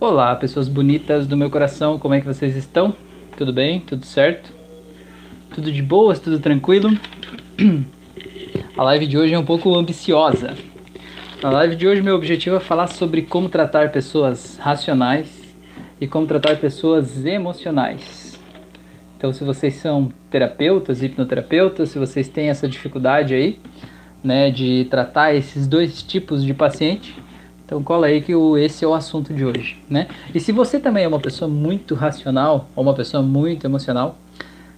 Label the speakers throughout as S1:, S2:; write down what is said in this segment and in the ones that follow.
S1: Olá, pessoas bonitas do meu coração, como é que vocês estão? Tudo bem? Tudo certo? Tudo de boas? Tudo tranquilo? A live de hoje é um pouco ambiciosa. Na live de hoje, meu objetivo é falar sobre como tratar pessoas racionais e como tratar pessoas emocionais. Então, se vocês são terapeutas, hipnoterapeutas, se vocês têm essa dificuldade aí, né, de tratar esses dois tipos de paciente, então cola aí que o, esse é o assunto de hoje, né? E se você também é uma pessoa muito racional ou uma pessoa muito emocional,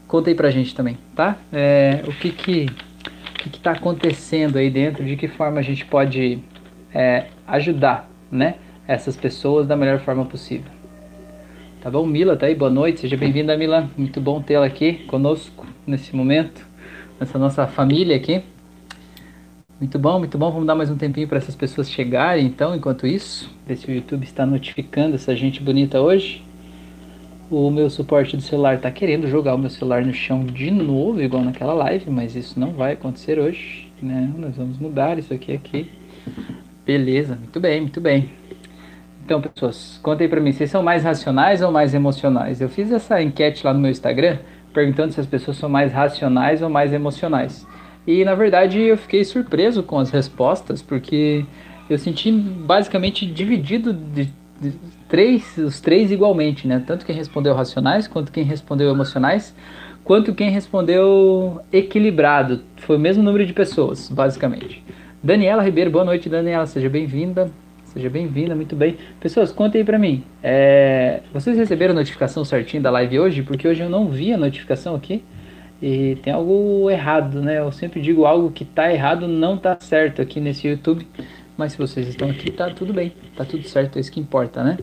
S1: conta aí pra gente também, tá? É, o que que o que está acontecendo aí dentro, de que forma a gente pode é, ajudar, né? Essas pessoas da melhor forma possível. Tá bom? Mila tá aí, boa noite, seja bem-vinda, Mila. Muito bom tê-la aqui conosco nesse momento, nessa nossa família aqui. Muito bom, muito bom. Vamos dar mais um tempinho para essas pessoas chegarem, então, enquanto isso. Ver se o YouTube está notificando essa gente bonita hoje. O meu suporte do celular está querendo jogar o meu celular no chão de novo, igual naquela live, mas isso não vai acontecer hoje, né? Nós vamos mudar isso aqui aqui. Beleza, muito bem, muito bem. Então, pessoas, contem para mim, vocês são mais racionais ou mais emocionais? Eu fiz essa enquete lá no meu Instagram, perguntando se as pessoas são mais racionais ou mais emocionais. E na verdade eu fiquei surpreso com as respostas, porque eu senti basicamente dividido de, de, três, os três igualmente, né? Tanto quem respondeu racionais, quanto quem respondeu emocionais, quanto quem respondeu equilibrado. Foi o mesmo número de pessoas, basicamente. Daniela Ribeiro, boa noite, Daniela, seja bem-vinda. Seja bem-vinda, muito bem. Pessoas, contem aí pra mim. É, vocês receberam a notificação certinho da live hoje? Porque hoje eu não vi a notificação aqui. E tem algo errado, né? Eu sempre digo algo que tá errado não tá certo aqui nesse YouTube. Mas se vocês estão aqui, tá tudo bem. Tá tudo certo, é isso que importa, né?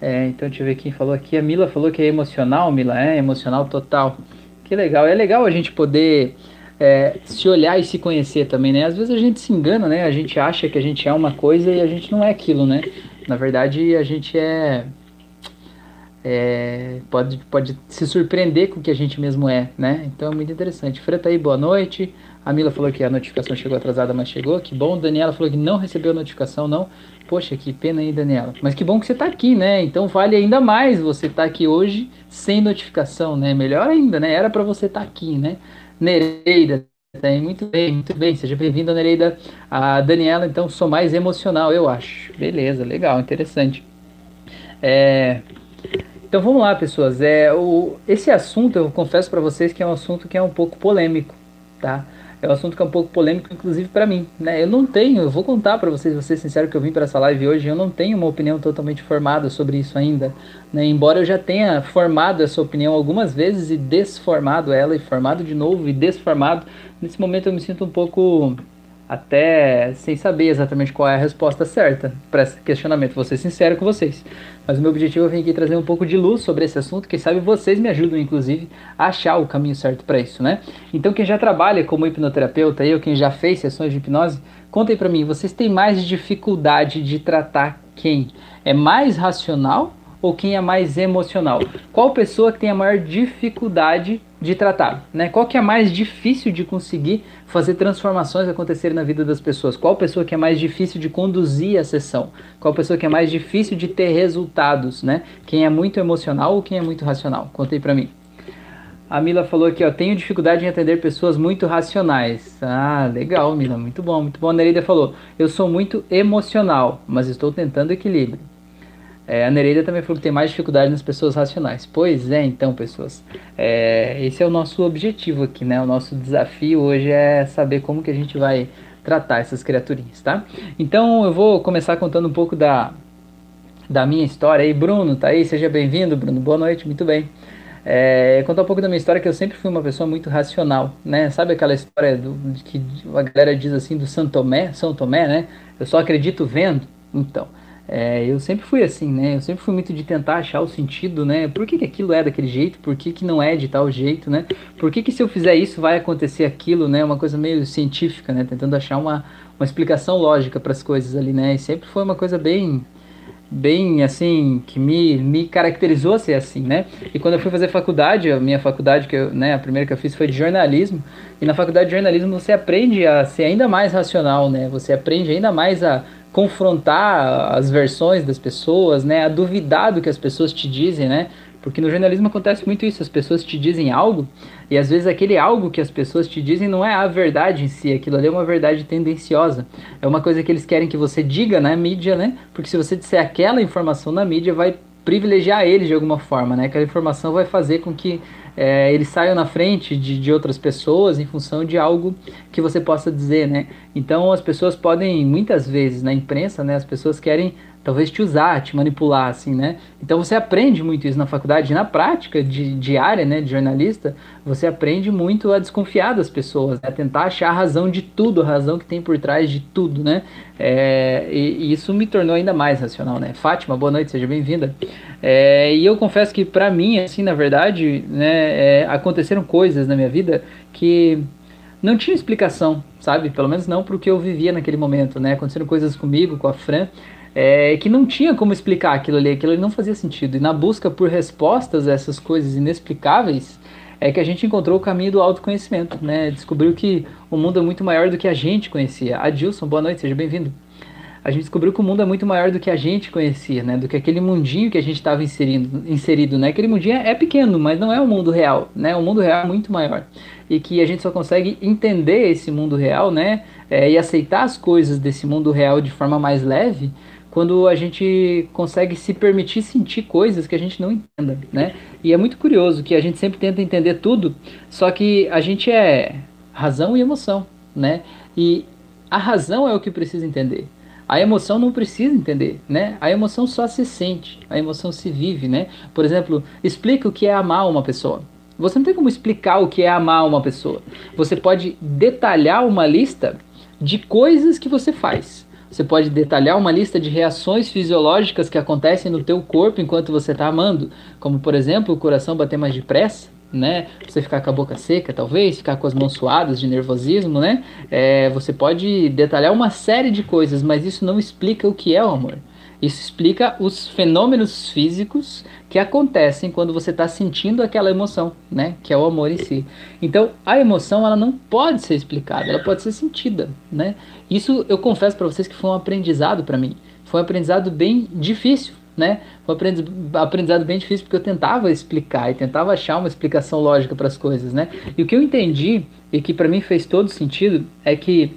S1: É, então deixa eu ver quem falou aqui. A Mila falou que é emocional, Mila, é emocional total. Que legal. É legal a gente poder é, se olhar e se conhecer também, né? Às vezes a gente se engana, né? A gente acha que a gente é uma coisa e a gente não é aquilo, né? Na verdade, a gente é é, pode, pode se surpreender com o que a gente mesmo é, né? Então é muito interessante. Freta aí, boa noite. A Mila falou que a notificação chegou atrasada, mas chegou. Que bom. Daniela falou que não recebeu a notificação, não. Poxa, que pena aí, Daniela. Mas que bom que você está aqui, né? Então vale ainda mais você estar tá aqui hoje sem notificação, né? Melhor ainda, né? Era para você estar tá aqui, né? Nereida, tem, muito bem, muito bem. Seja bem-vinda, Nereida. A Daniela, então, sou mais emocional, eu acho. Beleza, legal, interessante. É, então vamos lá, pessoas. É, o, esse assunto, eu confesso para vocês que é um assunto que é um pouco polêmico, tá? É um assunto que é um pouco polêmico, inclusive para mim. Né? Eu não tenho, eu vou contar para vocês, vou ser sincero que eu vim para essa live hoje, eu não tenho uma opinião totalmente formada sobre isso ainda. Né? Embora eu já tenha formado essa opinião algumas vezes e desformado ela, e formado de novo e desformado, nesse momento eu me sinto um pouco até sem saber exatamente qual é a resposta certa para esse questionamento. Vou ser sincero com vocês. Mas o meu objetivo é vir aqui trazer um pouco de luz sobre esse assunto. Quem sabe vocês me ajudam, inclusive, a achar o caminho certo para isso, né? Então, quem já trabalha como hipnoterapeuta ou quem já fez sessões de hipnose, contem para mim, vocês têm mais dificuldade de tratar quem? É mais racional ou quem é mais emocional? Qual pessoa que tem a maior dificuldade de tratar? Né? Qual que é mais difícil de conseguir fazer transformações acontecerem na vida das pessoas? Qual pessoa que é mais difícil de conduzir a sessão? Qual pessoa que é mais difícil de ter resultados? Né? Quem é muito emocional ou quem é muito racional? Contei para mim. A Mila falou aqui, ó, tenho dificuldade em atender pessoas muito racionais. Ah, legal, Mila, muito bom, muito bom. A Nereida falou, eu sou muito emocional, mas estou tentando equilíbrio. É, a Nereida também falou que tem mais dificuldade nas pessoas racionais. Pois é, então, pessoas. É, esse é o nosso objetivo aqui, né? O nosso desafio hoje é saber como que a gente vai tratar essas criaturinhas, tá? Então, eu vou começar contando um pouco da, da minha história aí. Bruno, tá aí? Seja bem-vindo, Bruno. Boa noite, muito bem. É, contar um pouco da minha história, que eu sempre fui uma pessoa muito racional, né? Sabe aquela história do, que a galera diz assim do São Tomé, São Tomé, né? Eu só acredito vendo. Então, é, eu sempre fui assim, né? Eu sempre fui muito de tentar achar o sentido, né? Por que, que aquilo é daquele jeito? Por que, que não é de tal jeito, né? Por que, que se eu fizer isso vai acontecer aquilo, né? Uma coisa meio científica, né? Tentando achar uma, uma explicação lógica para as coisas ali, né? E sempre foi uma coisa bem bem assim que me, me caracterizou a ser assim, né? E quando eu fui fazer faculdade, a minha faculdade que eu, né, a primeira que eu fiz foi de jornalismo, e na faculdade de jornalismo você aprende a ser ainda mais racional, né? Você aprende ainda mais a confrontar as versões das pessoas, né? A duvidar do que as pessoas te dizem, né? Porque no jornalismo acontece muito isso, as pessoas te dizem algo e às vezes aquele algo que as pessoas te dizem não é a verdade em si, aquilo ali é uma verdade tendenciosa. É uma coisa que eles querem que você diga na mídia, né? Porque se você disser aquela informação na mídia, vai privilegiar eles de alguma forma, né? Aquela informação vai fazer com que é, eles saiam na frente de, de outras pessoas em função de algo que você possa dizer, né? Então as pessoas podem, muitas vezes na imprensa, né? As pessoas querem talvez te usar, te manipular, assim, né? Então você aprende muito isso na faculdade, na prática de, diária, né, de jornalista, você aprende muito a desconfiar das pessoas, né? a tentar achar a razão de tudo, a razão que tem por trás de tudo, né? É, e, e, isso me tornou ainda mais racional, né? Fátima, boa noite, seja bem-vinda. É, e eu confesso que para mim, assim, na verdade, né, é, aconteceram coisas na minha vida que não tinha explicação, sabe? Pelo menos não para o que eu vivia naquele momento, né? Aconteceram coisas comigo, com a Fran, é, que não tinha como explicar aquilo ali, aquilo ali não fazia sentido. E na busca por respostas a essas coisas inexplicáveis, é que a gente encontrou o caminho do autoconhecimento, né? Descobriu que o mundo é muito maior do que a gente conhecia. Adilson, boa noite, seja bem-vindo. A gente descobriu que o mundo é muito maior do que a gente conhecia, né? Do que aquele mundinho que a gente estava inserido, inserido, né? Aquele mundinho é pequeno, mas não é o mundo real, né? O mundo real é muito maior. E que a gente só consegue entender esse mundo real, né? É, e aceitar as coisas desse mundo real de forma mais leve quando a gente consegue se permitir sentir coisas que a gente não entenda, né? E é muito curioso que a gente sempre tenta entender tudo, só que a gente é razão e emoção, né? E a razão é o que precisa entender. A emoção não precisa entender, né? A emoção só se sente, a emoção se vive, né? Por exemplo, explica o que é amar uma pessoa. Você não tem como explicar o que é amar uma pessoa. Você pode detalhar uma lista de coisas que você faz. Você pode detalhar uma lista de reações fisiológicas que acontecem no teu corpo enquanto você está amando, como por exemplo o coração bater mais depressa, né? Você ficar com a boca seca, talvez, ficar com as mãos suadas de nervosismo, né? É, você pode detalhar uma série de coisas, mas isso não explica o que é o amor. Isso explica os fenômenos físicos que acontecem quando você está sentindo aquela emoção, né? Que é o amor em si. Então, a emoção ela não pode ser explicada, ela pode ser sentida, né? Isso eu confesso para vocês que foi um aprendizado para mim. Foi um aprendizado bem difícil, né? Foi um aprendizado bem difícil porque eu tentava explicar e tentava achar uma explicação lógica para as coisas, né? E o que eu entendi e que para mim fez todo sentido é que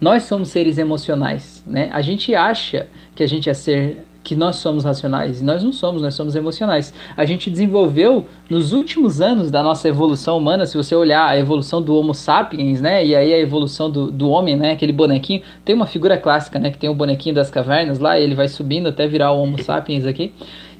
S1: nós somos seres emocionais, né? A gente acha que a gente é ser que nós somos racionais e nós não somos, nós somos emocionais. A gente desenvolveu nos últimos anos da nossa evolução humana, se você olhar a evolução do Homo sapiens, né, e aí a evolução do, do homem, né, aquele bonequinho, tem uma figura clássica, né, que tem o bonequinho das cavernas lá, e ele vai subindo até virar o Homo sapiens aqui.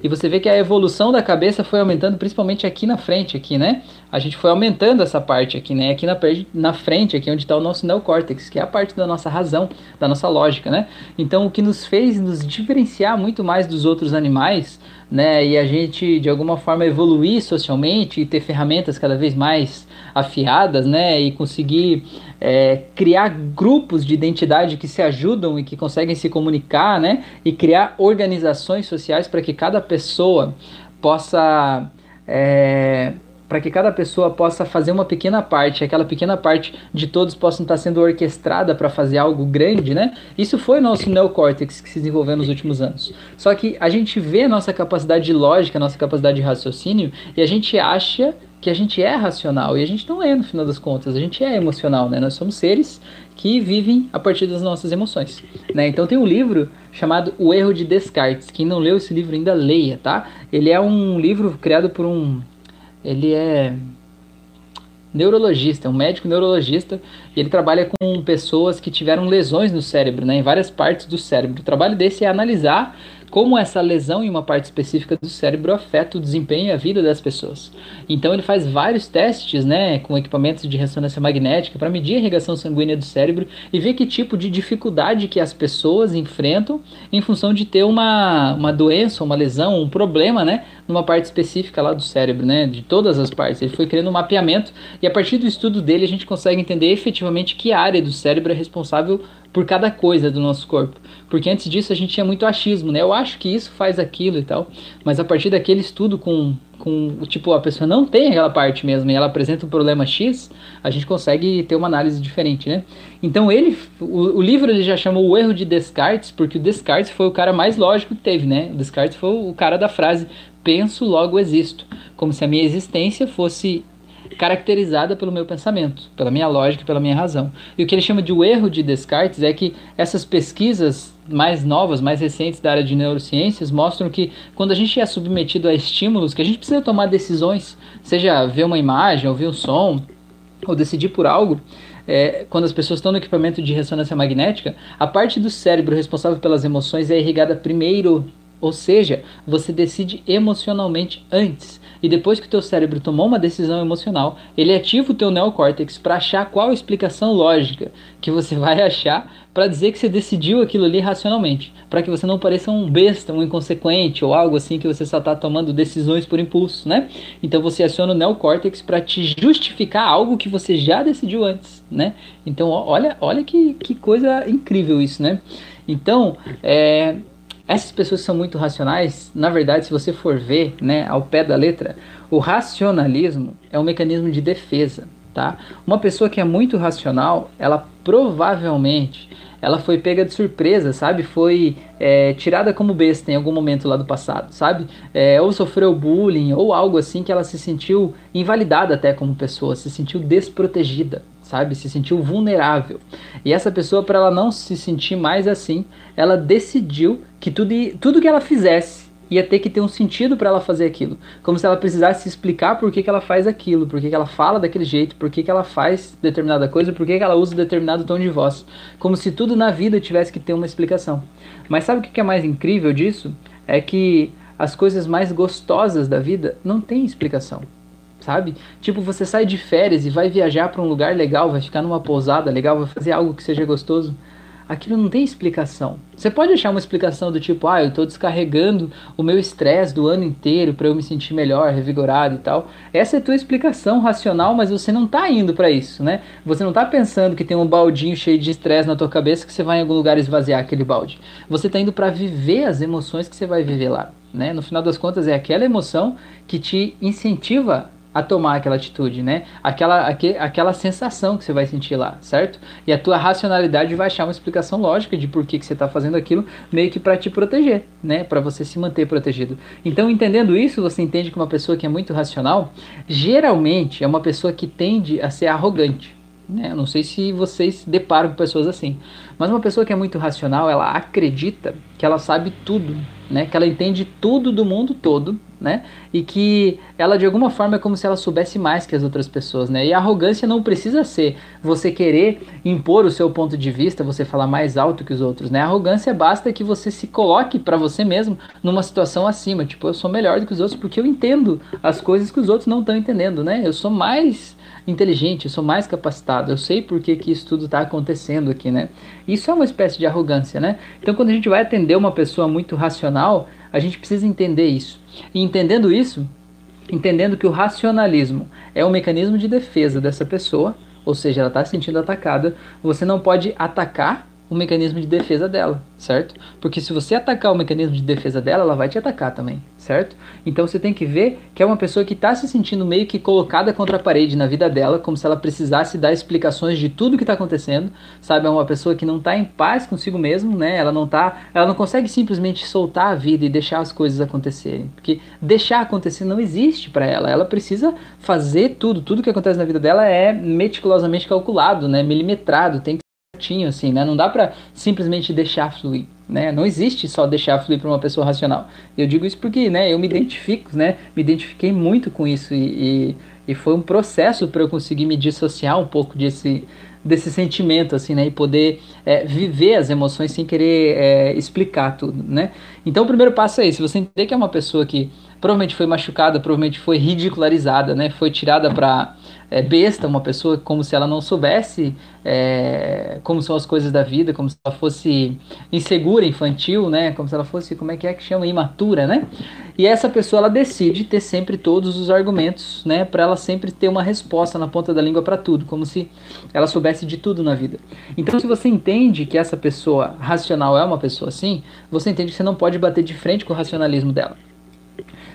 S1: E você vê que a evolução da cabeça foi aumentando principalmente aqui na frente, aqui, né? A gente foi aumentando essa parte aqui, né? Aqui na, na frente, aqui onde está o nosso neocórtex, que é a parte da nossa razão, da nossa lógica, né? Então, o que nos fez nos diferenciar muito mais dos outros animais, né? E a gente, de alguma forma, evoluir socialmente e ter ferramentas cada vez mais afiadas, né? E conseguir é, criar grupos de identidade que se ajudam e que conseguem se comunicar, né? E criar organizações sociais para que cada pessoa possa é, para que cada pessoa possa fazer uma pequena parte, aquela pequena parte de todos possam estar sendo orquestrada para fazer algo grande, né? Isso foi o nosso neocórtex que se desenvolveu nos últimos anos. Só que a gente vê a nossa capacidade de lógica, a nossa capacidade de raciocínio e a gente acha que a gente é racional e a gente não é no final das contas, a gente é emocional, né? Nós somos seres que vivem a partir das nossas emoções, né? Então tem um livro chamado O Erro de Descartes. Quem não leu esse livro ainda leia, tá? Ele é um livro criado por um ele é neurologista, um médico neurologista, e ele trabalha com pessoas que tiveram lesões no cérebro, né, em várias partes do cérebro. O trabalho desse é analisar como essa lesão em uma parte específica do cérebro afeta o desempenho e a vida das pessoas. Então ele faz vários testes, né, com equipamentos de ressonância magnética para medir a irrigação sanguínea do cérebro e ver que tipo de dificuldade que as pessoas enfrentam em função de ter uma, uma doença, uma lesão, um problema, né, numa parte específica lá do cérebro, né, de todas as partes. Ele foi criando um mapeamento e a partir do estudo dele a gente consegue entender efetivamente que área do cérebro é responsável por cada coisa do nosso corpo. Porque antes disso a gente tinha muito achismo, né? Eu acho que isso faz aquilo e tal. Mas a partir daquele estudo com, com tipo, a pessoa não tem aquela parte mesmo e ela apresenta um problema X, a gente consegue ter uma análise diferente, né? Então ele, o, o livro ele já chamou o erro de Descartes, porque o Descartes foi o cara mais lógico que teve, né? O Descartes foi o cara da frase penso, logo existo. Como se a minha existência fosse caracterizada pelo meu pensamento, pela minha lógica, pela minha razão. E o que ele chama de o erro de Descartes é que essas pesquisas mais novas, mais recentes da área de neurociências mostram que quando a gente é submetido a estímulos, que a gente precisa tomar decisões, seja ver uma imagem, ouvir um som, ou decidir por algo, é, quando as pessoas estão no equipamento de ressonância magnética, a parte do cérebro responsável pelas emoções é irrigada primeiro, ou seja, você decide emocionalmente antes. E depois que o teu cérebro tomou uma decisão emocional, ele ativa o teu neocórtex para achar qual explicação lógica que você vai achar para dizer que você decidiu aquilo ali racionalmente, para que você não pareça um besta, um inconsequente ou algo assim que você só está tomando decisões por impulso, né? Então você aciona o neocórtex para te justificar algo que você já decidiu antes, né? Então olha, olha que, que coisa incrível isso, né? Então, é, essas pessoas são muito racionais, na verdade, se você for ver, né, ao pé da letra, o racionalismo é um mecanismo de defesa, tá? Uma pessoa que é muito racional, ela provavelmente ela foi pega de surpresa, sabe? Foi é, tirada como besta em algum momento lá do passado, sabe? É, ou sofreu bullying ou algo assim que ela se sentiu invalidada até como pessoa, se sentiu desprotegida, sabe? Se sentiu vulnerável. E essa pessoa, para ela não se sentir mais assim, ela decidiu que tudo, tudo que ela fizesse ia ter que ter um sentido para ela fazer aquilo. Como se ela precisasse explicar por que, que ela faz aquilo, por que, que ela fala daquele jeito, por que, que ela faz determinada coisa, por que, que ela usa determinado tom de voz. Como se tudo na vida tivesse que ter uma explicação. Mas sabe o que, é mais incrível disso? É que as coisas mais gostosas da vida não têm explicação sabe? Tipo, você sai de férias e vai viajar para um lugar legal, vai ficar numa pousada legal, vai fazer algo que seja gostoso. Aquilo não tem explicação. Você pode achar uma explicação do tipo, ah, eu estou descarregando o meu estresse do ano inteiro para eu me sentir melhor, revigorado e tal. Essa é a tua explicação racional, mas você não está indo para isso, né? Você não está pensando que tem um baldinho cheio de estresse na tua cabeça que você vai em algum lugar esvaziar aquele balde. Você está indo para viver as emoções que você vai viver lá, né? No final das contas é aquela emoção que te incentiva a tomar aquela atitude, né? Aquela, aqu aquela sensação que você vai sentir lá, certo? E a tua racionalidade vai achar uma explicação lógica de por que, que você está fazendo aquilo, meio que para te proteger, né? Para você se manter protegido. Então, entendendo isso, você entende que uma pessoa que é muito racional, geralmente é uma pessoa que tende a ser arrogante. Né? Eu não sei se vocês deparam com pessoas assim, mas uma pessoa que é muito racional, ela acredita que ela sabe tudo, né? Que ela entende tudo do mundo todo, né? E que ela de alguma forma é como se ela soubesse mais que as outras pessoas, né? E a arrogância não precisa ser você querer impor o seu ponto de vista, você falar mais alto que os outros, né? A arrogância basta que você se coloque para você mesmo numa situação acima, tipo, eu sou melhor do que os outros porque eu entendo as coisas que os outros não estão entendendo, né? Eu sou mais inteligente, eu sou mais capacitado, eu sei por que, que isso tudo está acontecendo aqui, né? Isso é uma espécie de arrogância, né? Então, quando a gente vai atender uma pessoa muito racional, a gente precisa entender isso. E entendendo isso, entendendo que o racionalismo é um mecanismo de defesa dessa pessoa, ou seja, ela está se sentindo atacada, você não pode atacar o mecanismo de defesa dela, certo? Porque se você atacar o mecanismo de defesa dela, ela vai te atacar também, certo? Então você tem que ver que é uma pessoa que está se sentindo meio que colocada contra a parede na vida dela, como se ela precisasse dar explicações de tudo que está acontecendo, sabe? É uma pessoa que não está em paz consigo mesmo, né? Ela não tá, ela não consegue simplesmente soltar a vida e deixar as coisas acontecerem, porque deixar acontecer não existe para ela. Ela precisa fazer tudo, tudo que acontece na vida dela é meticulosamente calculado, né? Milimetrado, tem que certinho, assim, né? Não dá para simplesmente deixar fluir, né? Não existe só deixar fluir para uma pessoa racional. Eu digo isso porque, né? Eu me identifico, né? Me identifiquei muito com isso e, e, e foi um processo para eu conseguir me dissociar um pouco desse desse sentimento, assim, né? E poder é, viver as emoções sem querer é, explicar tudo, né? Então, o primeiro passo é esse: você entender que é uma pessoa que provavelmente foi machucada, provavelmente foi ridicularizada, né? Foi tirada para é, besta, uma pessoa como se ela não soubesse é, como são as coisas da vida, como se ela fosse insegura, infantil, né? Como se ela fosse, como é que é que chama? Imatura, né? E essa pessoa ela decide ter sempre todos os argumentos, né? Para ela sempre ter uma resposta na ponta da língua para tudo, como se ela soubesse de tudo na vida. Então, se você entende que essa pessoa racional é uma pessoa assim, você entende que você não pode bater de frente com o racionalismo dela.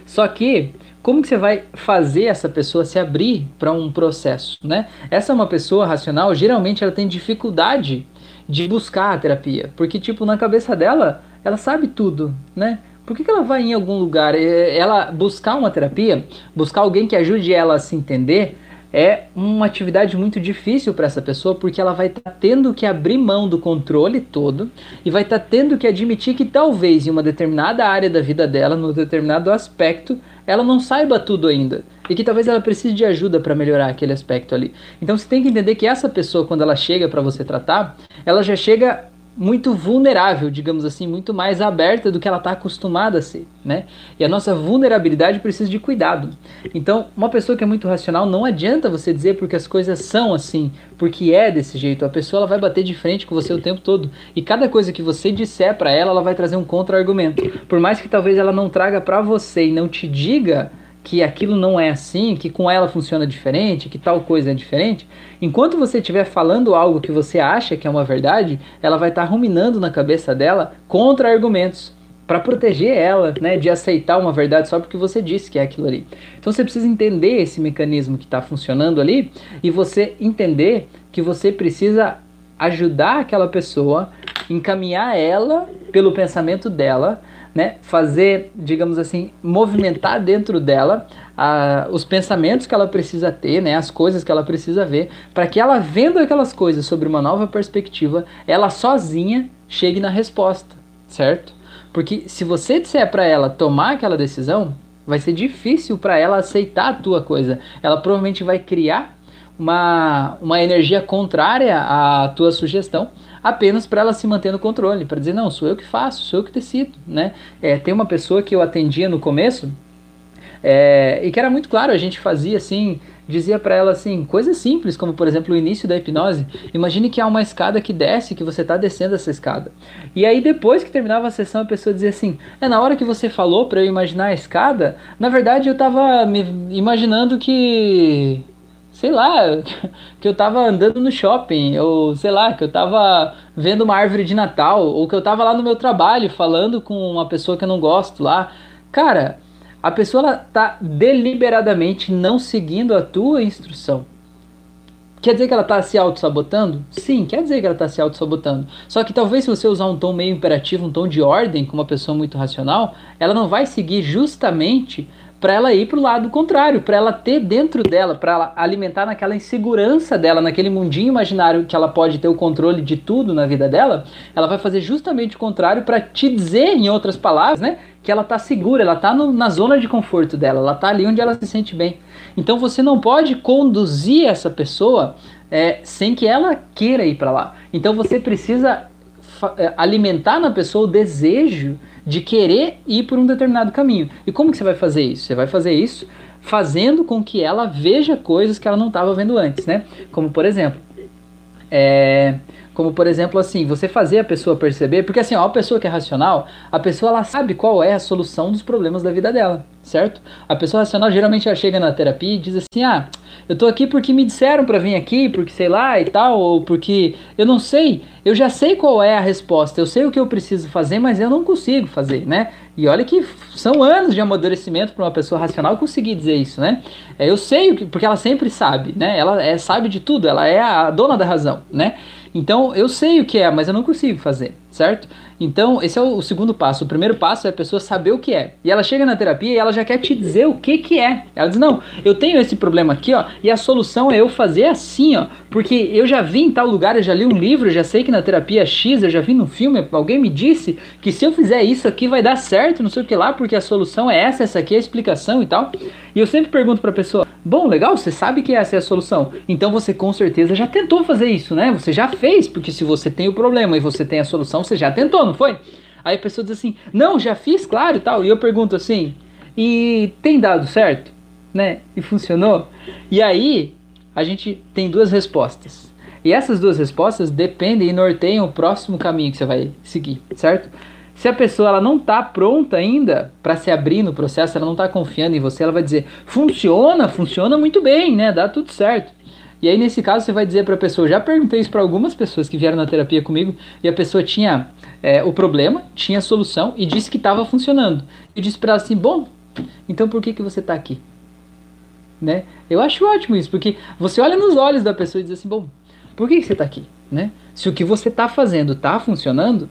S1: Só que como que você vai fazer essa pessoa se abrir para um processo, né? Essa é uma pessoa racional, geralmente ela tem dificuldade de buscar a terapia, porque tipo na cabeça dela, ela sabe tudo, né? Por que, que ela vai em algum lugar? Ela buscar uma terapia, buscar alguém que ajude ela a se entender, é uma atividade muito difícil para essa pessoa, porque ela vai estar tá tendo que abrir mão do controle todo e vai estar tá tendo que admitir que talvez em uma determinada área da vida dela, num determinado aspecto, ela não saiba tudo ainda e que talvez ela precise de ajuda para melhorar aquele aspecto ali. Então você tem que entender que essa pessoa, quando ela chega para você tratar, ela já chega muito vulnerável, digamos assim, muito mais aberta do que ela está acostumada a ser, né? E a nossa vulnerabilidade precisa de cuidado. Então, uma pessoa que é muito racional, não adianta você dizer porque as coisas são assim, porque é desse jeito. A pessoa ela vai bater de frente com você o tempo todo. E cada coisa que você disser para ela, ela vai trazer um contra-argumento. Por mais que talvez ela não traga para você e não te diga que aquilo não é assim, que com ela funciona diferente, que tal coisa é diferente, enquanto você estiver falando algo que você acha que é uma verdade, ela vai estar tá ruminando na cabeça dela contra-argumentos para proteger ela, né, de aceitar uma verdade só porque você disse que é aquilo ali. Então você precisa entender esse mecanismo que está funcionando ali e você entender que você precisa ajudar aquela pessoa, encaminhar ela pelo pensamento dela né, fazer, digamos assim, movimentar dentro dela a, os pensamentos que ela precisa ter, né, as coisas que ela precisa ver, para que ela vendo aquelas coisas sobre uma nova perspectiva, ela sozinha chegue na resposta, certo? Porque se você disser para ela tomar aquela decisão, vai ser difícil para ela aceitar a tua coisa. Ela provavelmente vai criar uma, uma energia contrária à tua sugestão apenas para ela se manter no controle, para dizer, não, sou eu que faço, sou eu que decido, né? É, tem uma pessoa que eu atendia no começo, é, e que era muito claro, a gente fazia assim, dizia para ela assim, coisas simples, como por exemplo o início da hipnose. Imagine que há uma escada que desce, que você está descendo essa escada. E aí depois que terminava a sessão, a pessoa dizia assim: "É na hora que você falou para eu imaginar a escada, na verdade eu estava me imaginando que sei lá, que eu tava andando no shopping, ou sei lá, que eu tava vendo uma árvore de Natal, ou que eu tava lá no meu trabalho falando com uma pessoa que eu não gosto lá. Cara, a pessoa ela tá deliberadamente não seguindo a tua instrução. Quer dizer que ela está se auto-sabotando? Sim, quer dizer que ela está se auto-sabotando. Só que talvez se você usar um tom meio imperativo, um tom de ordem, com uma pessoa muito racional, ela não vai seguir justamente para ela ir para o lado contrário, para ela ter dentro dela, para ela alimentar naquela insegurança dela, naquele mundinho imaginário que ela pode ter o controle de tudo na vida dela, ela vai fazer justamente o contrário para te dizer, em outras palavras, né, que ela está segura, ela está na zona de conforto dela, ela está ali onde ela se sente bem. Então você não pode conduzir essa pessoa é, sem que ela queira ir para lá. Então você precisa é, alimentar na pessoa o desejo de querer ir por um determinado caminho. E como que você vai fazer isso? Você vai fazer isso fazendo com que ela veja coisas que ela não estava vendo antes, né? Como por exemplo, é, como por exemplo assim, você fazer a pessoa perceber, porque assim, ó, a pessoa que é racional, a pessoa ela sabe qual é a solução dos problemas da vida dela, certo? A pessoa racional geralmente ela chega na terapia e diz assim: "Ah, eu tô aqui porque me disseram para vir aqui, porque sei lá e tal, ou porque eu não sei, eu já sei qual é a resposta, eu sei o que eu preciso fazer, mas eu não consigo fazer, né? E olha que são anos de amadurecimento para uma pessoa racional conseguir dizer isso, né? É, eu sei, porque ela sempre sabe, né? Ela é, sabe de tudo, ela é a dona da razão, né? Então eu sei o que é, mas eu não consigo fazer, certo? Então, esse é o, segundo passo. O primeiro passo é a pessoa saber o que é. E ela chega na terapia e ela já quer te dizer o que que é. Ela diz: "Não, eu tenho esse problema aqui, ó, e a solução é eu fazer assim, ó, porque eu já vi em tal lugar, eu já li um livro, eu já sei que na terapia X, eu já vi no filme, alguém me disse que se eu fizer isso aqui vai dar certo, não sei o que lá, porque a solução é essa, essa aqui é a explicação e tal". E eu sempre pergunto para a pessoa: "Bom, legal, você sabe que essa é a solução. Então você com certeza já tentou fazer isso, né? Você já fez, porque se você tem o problema e você tem a solução, você já tentou não foi? Aí a pessoa diz assim, não, já fiz, claro tal. E eu pergunto assim, e tem dado certo? Né? E funcionou? E aí a gente tem duas respostas. E essas duas respostas dependem e norteiam o próximo caminho que você vai seguir, certo? Se a pessoa ela não está pronta ainda para se abrir no processo, ela não está confiando em você, ela vai dizer: funciona, funciona muito bem, né? Dá tudo certo. E aí, nesse caso, você vai dizer para a pessoa: já perguntei isso para algumas pessoas que vieram na terapia comigo, e a pessoa tinha é, o problema, tinha a solução e disse que estava funcionando. Eu disse para ela assim: bom, então por que, que você está aqui? Né? Eu acho ótimo isso, porque você olha nos olhos da pessoa e diz assim: bom, por que, que você está aqui? Né? Se o que você está fazendo está funcionando,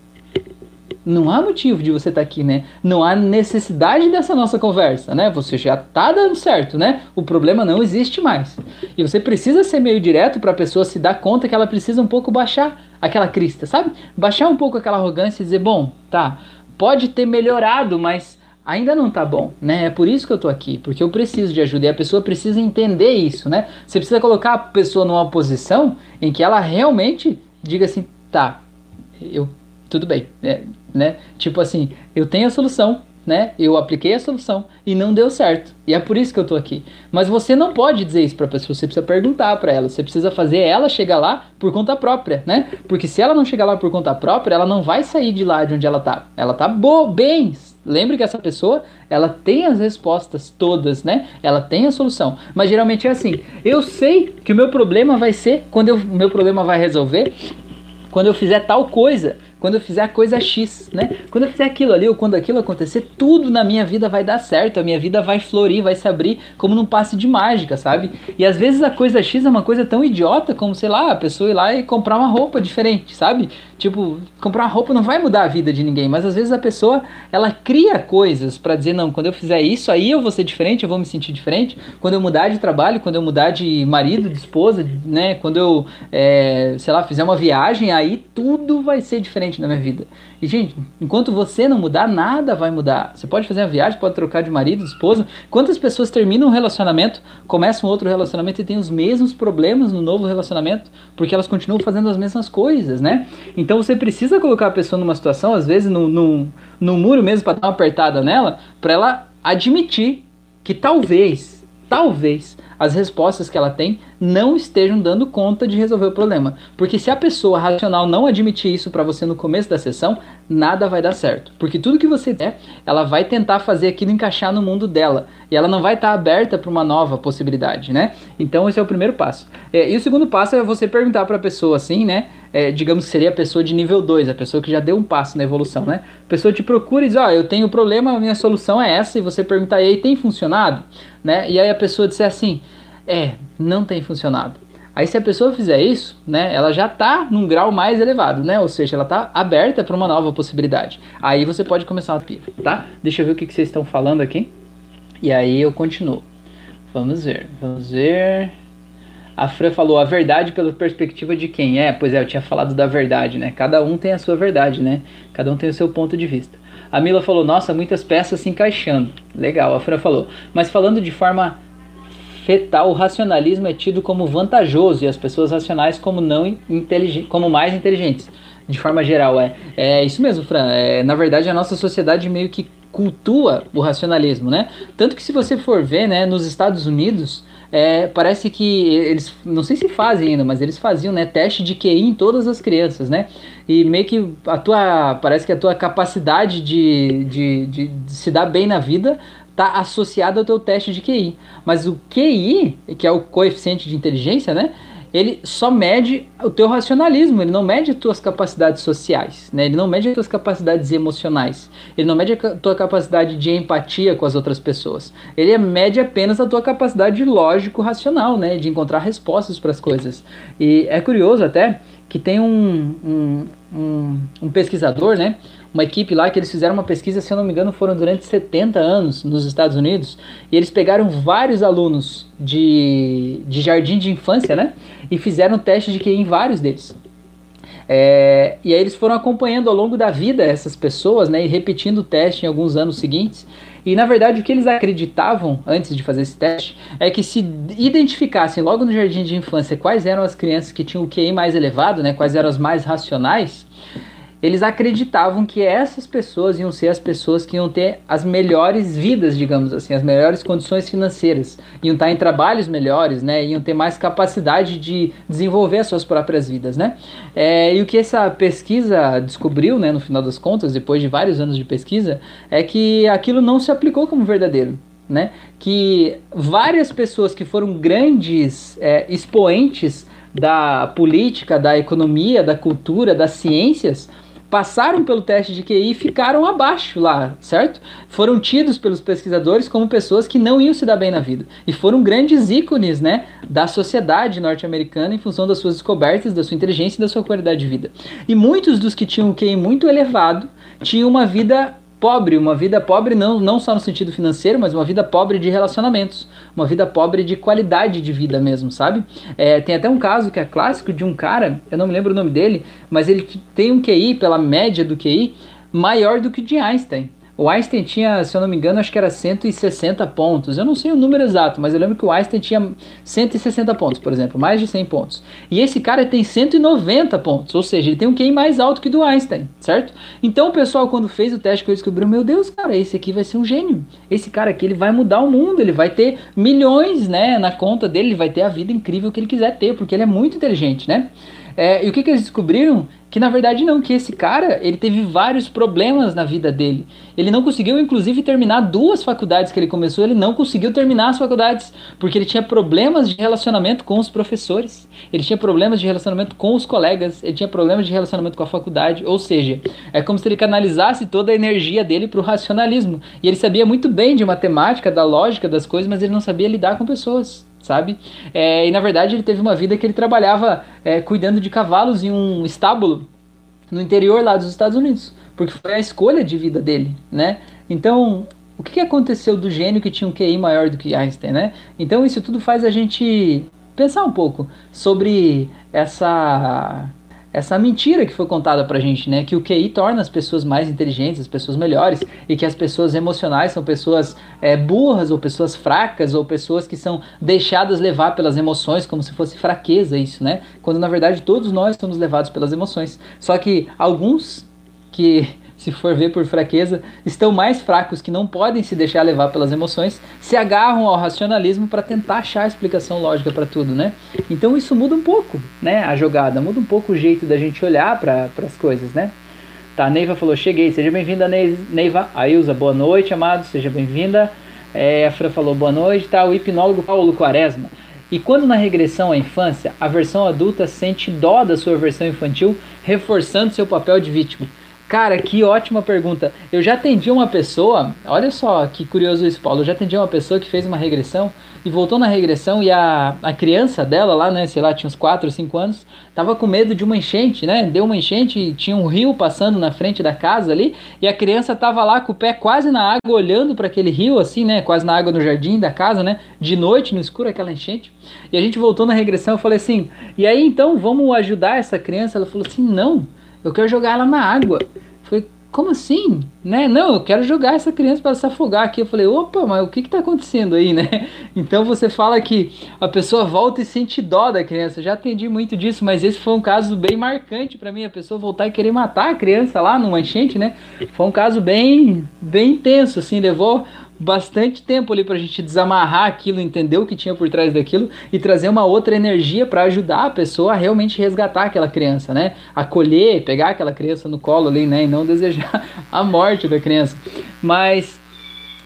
S1: não há motivo de você estar tá aqui, né? Não há necessidade dessa nossa conversa, né? Você já está dando certo, né? O problema não existe mais. E você precisa ser meio direto para a pessoa se dar conta que ela precisa um pouco baixar aquela crista, sabe? Baixar um pouco aquela arrogância e dizer, bom, tá, pode ter melhorado, mas ainda não tá bom, né? É por isso que eu tô aqui, porque eu preciso de ajuda e a pessoa precisa entender isso, né? Você precisa colocar a pessoa numa posição em que ela realmente diga assim, tá, eu tudo bem, é, né? Tipo assim, eu tenho a solução, né? Eu apliquei a solução e não deu certo. E é por isso que eu tô aqui. Mas você não pode dizer isso para a pessoa, você precisa perguntar para ela, você precisa fazer ela chegar lá por conta própria, né? Porque se ela não chegar lá por conta própria, ela não vai sair de lá de onde ela tá. Ela tá boa, bem. Lembre que essa pessoa, ela tem as respostas todas, né? Ela tem a solução. Mas geralmente é assim: eu sei que o meu problema vai ser quando o meu problema vai resolver quando eu fizer tal coisa quando eu fizer a coisa X, né? Quando eu fizer aquilo ali ou quando aquilo acontecer, tudo na minha vida vai dar certo, a minha vida vai florir, vai se abrir como num passe de mágica, sabe? E às vezes a coisa X é uma coisa tão idiota como, sei lá, a pessoa ir lá e comprar uma roupa diferente, sabe? Tipo, comprar uma roupa não vai mudar a vida de ninguém, mas às vezes a pessoa, ela cria coisas para dizer, não, quando eu fizer isso, aí eu vou ser diferente, eu vou me sentir diferente. Quando eu mudar de trabalho, quando eu mudar de marido, de esposa, né? Quando eu, é, sei lá, fizer uma viagem, aí tudo vai ser diferente na minha vida. E, gente, enquanto você não mudar, nada vai mudar. Você pode fazer uma viagem, pode trocar de marido, de esposa. Quantas pessoas terminam um relacionamento, começam outro relacionamento e têm os mesmos problemas no novo relacionamento, porque elas continuam fazendo as mesmas coisas, né? Então você precisa colocar a pessoa numa situação, às vezes no, no, no muro mesmo, para dar uma apertada nela, para ela admitir que talvez, talvez, as respostas que ela tem não estejam dando conta de resolver o problema. Porque se a pessoa racional não admitir isso para você no começo da sessão, nada vai dar certo. Porque tudo que você der, ela vai tentar fazer aquilo encaixar no mundo dela. E ela não vai estar tá aberta para uma nova possibilidade, né? Então esse é o primeiro passo. É, e o segundo passo é você perguntar para a pessoa assim, né? É, digamos que seria a pessoa de nível 2, a pessoa que já deu um passo na evolução, né? A pessoa te procura e diz, ó, oh, eu tenho problema, a minha solução é essa, e você perguntar, e aí, tem funcionado? Né? E aí a pessoa disser assim, é, não tem funcionado. Aí se a pessoa fizer isso, né, ela já está num grau mais elevado, né? Ou seja, ela está aberta para uma nova possibilidade. Aí você pode começar a pira, tá? Deixa eu ver o que, que vocês estão falando aqui. E aí eu continuo. Vamos ver, vamos ver. A Fran falou a verdade pela perspectiva de quem? É, pois é, eu tinha falado da verdade, né? Cada um tem a sua verdade, né? Cada um tem o seu ponto de vista. A Mila falou, nossa, muitas peças se encaixando. Legal, a Fran falou. Mas falando de forma fetal, o racionalismo é tido como vantajoso e as pessoas racionais como não inteligentes, como mais inteligentes. De forma geral, é, é isso mesmo, Fran. É, na verdade, a nossa sociedade meio que cultua o racionalismo, né? Tanto que se você for ver, né, nos Estados Unidos, é, parece que eles, não sei se fazem ainda, mas eles faziam, né, teste de QI em todas as crianças, né? E meio que a tua, parece que a tua capacidade de, de, de, de se dar bem na vida está associado ao teu teste de QI. Mas o QI, que é o coeficiente de inteligência, né? Ele só mede o teu racionalismo, ele não mede as tuas capacidades sociais, né? Ele não mede as tuas capacidades emocionais, ele não mede a tua capacidade de empatia com as outras pessoas. Ele mede apenas a tua capacidade lógico-racional, né? De encontrar respostas para as coisas. E é curioso até que tem um, um, um, um pesquisador, né? Uma equipe lá que eles fizeram uma pesquisa, se eu não me engano, foram durante 70 anos nos Estados Unidos, e eles pegaram vários alunos de, de jardim de infância, né? E fizeram teste de QI em vários deles. É, e aí eles foram acompanhando ao longo da vida essas pessoas, né? E repetindo o teste em alguns anos seguintes. E na verdade o que eles acreditavam antes de fazer esse teste é que se identificassem logo no jardim de infância quais eram as crianças que tinham o QI mais elevado, né? Quais eram as mais racionais, eles acreditavam que essas pessoas iam ser as pessoas que iam ter as melhores vidas, digamos assim, as melhores condições financeiras, iam estar em trabalhos melhores, né? Iam ter mais capacidade de desenvolver as suas próprias vidas, né? É, e o que essa pesquisa descobriu, né, no final das contas, depois de vários anos de pesquisa, é que aquilo não se aplicou como verdadeiro né? Que várias pessoas que foram grandes é, expoentes da política, da economia, da cultura, das ciências, passaram pelo teste de QI e ficaram abaixo lá, certo? Foram tidos pelos pesquisadores como pessoas que não iam se dar bem na vida. E foram grandes ícones, né, da sociedade norte-americana em função das suas descobertas, da sua inteligência e da sua qualidade de vida. E muitos dos que tinham um QI muito elevado tinham uma vida pobre, uma vida pobre não, não só no sentido financeiro, mas uma vida pobre de relacionamentos, uma vida pobre de qualidade de vida mesmo, sabe? É, tem até um caso que é clássico de um cara, eu não me lembro o nome dele, mas ele tem um QI, pela média do QI, maior do que o de Einstein. O Einstein tinha, se eu não me engano, acho que era 160 pontos. Eu não sei o número exato, mas eu lembro que o Einstein tinha 160 pontos, por exemplo, mais de 100 pontos. E esse cara tem 190 pontos, ou seja, ele tem um QI mais alto que do Einstein, certo? Então o pessoal, quando fez o teste, que eu descobriu, meu Deus, cara, esse aqui vai ser um gênio. Esse cara aqui, ele vai mudar o mundo, ele vai ter milhões, né, na conta dele, ele vai ter a vida incrível que ele quiser ter, porque ele é muito inteligente, né? É, e o que, que eles descobriram? Que na verdade não, que esse cara, ele teve vários problemas na vida dele. Ele não conseguiu, inclusive, terminar duas faculdades que ele começou, ele não conseguiu terminar as faculdades, porque ele tinha problemas de relacionamento com os professores, ele tinha problemas de relacionamento com os colegas, ele tinha problemas de relacionamento com a faculdade, ou seja, é como se ele canalizasse toda a energia dele para o racionalismo. E ele sabia muito bem de matemática, da lógica das coisas, mas ele não sabia lidar com pessoas sabe? É, e na verdade ele teve uma vida que ele trabalhava é, cuidando de cavalos em um estábulo no interior lá dos Estados Unidos, porque foi a escolha de vida dele, né? Então, o que aconteceu do gênio que tinha um QI maior do que Einstein, né? Então isso tudo faz a gente pensar um pouco sobre essa essa mentira que foi contada pra gente, né? Que o QI torna as pessoas mais inteligentes, as pessoas melhores, e que as pessoas emocionais são pessoas é, burras, ou pessoas fracas, ou pessoas que são deixadas levar pelas emoções, como se fosse fraqueza isso, né? Quando na verdade todos nós somos levados pelas emoções. Só que alguns que se for ver por fraqueza, estão mais fracos que não podem se deixar levar pelas emoções, se agarram ao racionalismo para tentar achar a explicação lógica para tudo, né? Então isso muda um pouco, né? A jogada, muda um pouco o jeito da gente olhar para as coisas, né? Tá, a Neiva falou, cheguei, seja bem-vinda, Neiva. A Ilza, boa noite, amado, seja bem-vinda. É, a Fran falou, boa noite, tá? O hipnólogo Paulo Quaresma. E quando na regressão à infância, a versão adulta sente dó da sua versão infantil, reforçando seu papel de vítima. Cara, que ótima pergunta. Eu já atendi uma pessoa, olha só que curioso isso, Paulo. Eu já atendi uma pessoa que fez uma regressão e voltou na regressão e a, a criança dela lá, né, sei lá, tinha uns 4 ou 5 anos, tava com medo de uma enchente, né? Deu uma enchente e tinha um rio passando na frente da casa ali e a criança tava lá com o pé quase na água, olhando para aquele rio assim, né? Quase na água no jardim da casa, né? De noite, no escuro, aquela enchente. E a gente voltou na regressão, eu falei assim: "E aí, então, vamos ajudar essa criança?" Ela falou assim: "Não, eu quero jogar ela na água. Falei, como assim? Né? Não, eu quero jogar essa criança para se afogar aqui. Eu falei, opa, mas o que está acontecendo aí, né? Então você fala que a pessoa volta e sente dó da criança. Eu já atendi muito disso, mas esse foi um caso bem marcante para mim. A pessoa voltar e querer matar a criança lá numa enchente, né? Foi um caso bem, bem intenso, assim, levou bastante tempo ali para a gente desamarrar aquilo, entender o que tinha por trás daquilo e trazer uma outra energia para ajudar a pessoa a realmente resgatar aquela criança, né? Acolher, pegar aquela criança no colo ali, né? E não desejar a morte da criança. Mas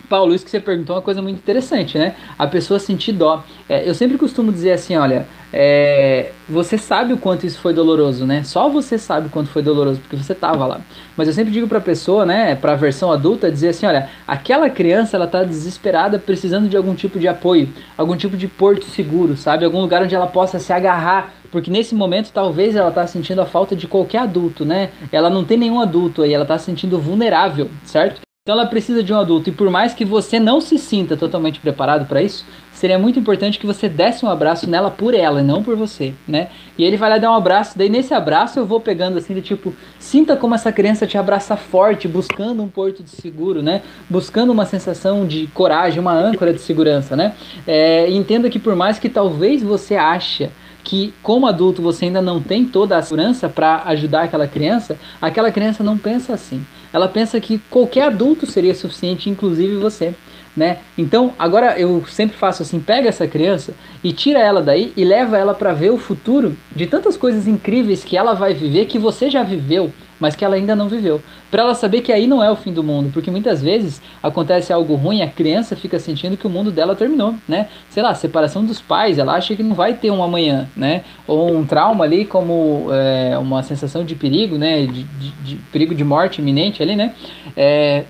S1: Paulo, isso que você perguntou é uma coisa muito interessante, né? A pessoa sentir dó. É, eu sempre costumo dizer assim, olha, é, você sabe o quanto isso foi doloroso, né? Só você sabe o quanto foi doloroso, porque você tava lá. Mas eu sempre digo pra pessoa, né, pra versão adulta, dizer assim, olha, aquela criança, ela tá desesperada, precisando de algum tipo de apoio, algum tipo de porto seguro, sabe? Algum lugar onde ela possa se agarrar, porque nesse momento talvez ela tá sentindo a falta de qualquer adulto, né? Ela não tem nenhum adulto aí, ela tá se sentindo vulnerável, certo? Então ela precisa de um adulto e por mais que você não se sinta totalmente preparado para isso, seria muito importante que você desse um abraço nela por ela, não por você, né? E ele vai lá dar um abraço, daí nesse abraço eu vou pegando assim, de tipo, sinta como essa criança te abraça forte, buscando um porto de seguro, né? Buscando uma sensação de coragem, uma âncora de segurança, né? É, entenda que por mais que talvez você acha que como adulto você ainda não tem toda a segurança para ajudar aquela criança, aquela criança não pensa assim. Ela pensa que qualquer adulto seria suficiente, inclusive você né? Então, agora eu sempre faço assim, pega essa criança e tira ela daí e leva ela para ver o futuro de tantas coisas incríveis que ela vai viver que você já viveu, mas que ela ainda não viveu. Para ela saber que aí não é o fim do mundo, porque muitas vezes acontece algo ruim, a criança fica sentindo que o mundo dela terminou, né? Sei lá, separação dos pais, ela acha que não vai ter um amanhã, né? Ou um trauma ali como é, uma sensação de perigo, né? De, de, de, perigo de morte iminente ali, né? É,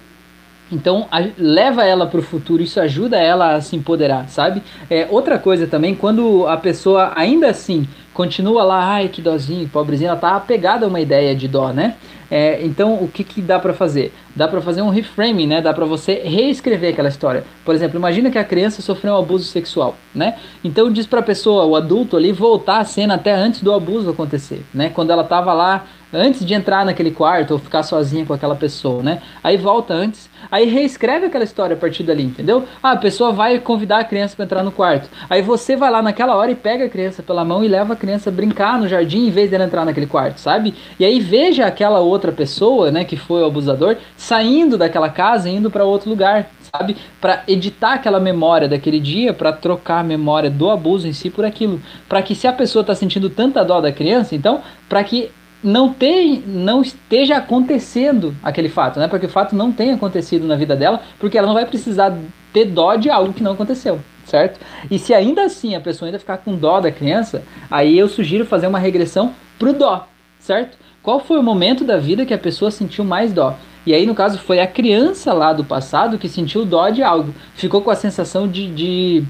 S1: então a, leva ela para o futuro, isso ajuda ela a se empoderar, sabe? É, outra coisa também, quando a pessoa ainda assim continua lá, ai que dozinho, pobrezinha, ela tá apegada a uma ideia de dó, né? É, então o que, que dá para fazer? Dá para fazer um reframing, né? Dá para você reescrever aquela história. Por exemplo, imagina que a criança sofreu um abuso sexual, né? Então diz para a pessoa, o adulto ali, voltar a cena até antes do abuso acontecer, né? Quando ela tava lá antes de entrar naquele quarto ou ficar sozinha com aquela pessoa, né? Aí volta antes, aí reescreve aquela história a partir dali, entendeu? Ah, a pessoa vai convidar a criança para entrar no quarto. Aí você vai lá naquela hora e pega a criança pela mão e leva a criança a brincar no jardim em vez dela entrar naquele quarto, sabe? E aí veja aquela outra pessoa, né, que foi o abusador, saindo daquela casa e indo para outro lugar, sabe? Para editar aquela memória daquele dia, para trocar a memória do abuso em si por aquilo, para que se a pessoa está sentindo tanta dó da criança, então, para que não, ter, não esteja acontecendo aquele fato, né? Porque o fato não tenha acontecido na vida dela, porque ela não vai precisar ter dó de algo que não aconteceu, certo? E se ainda assim a pessoa ainda ficar com dó da criança, aí eu sugiro fazer uma regressão pro dó, certo? Qual foi o momento da vida que a pessoa sentiu mais dó? E aí, no caso, foi a criança lá do passado que sentiu dó de algo. Ficou com a sensação de, de,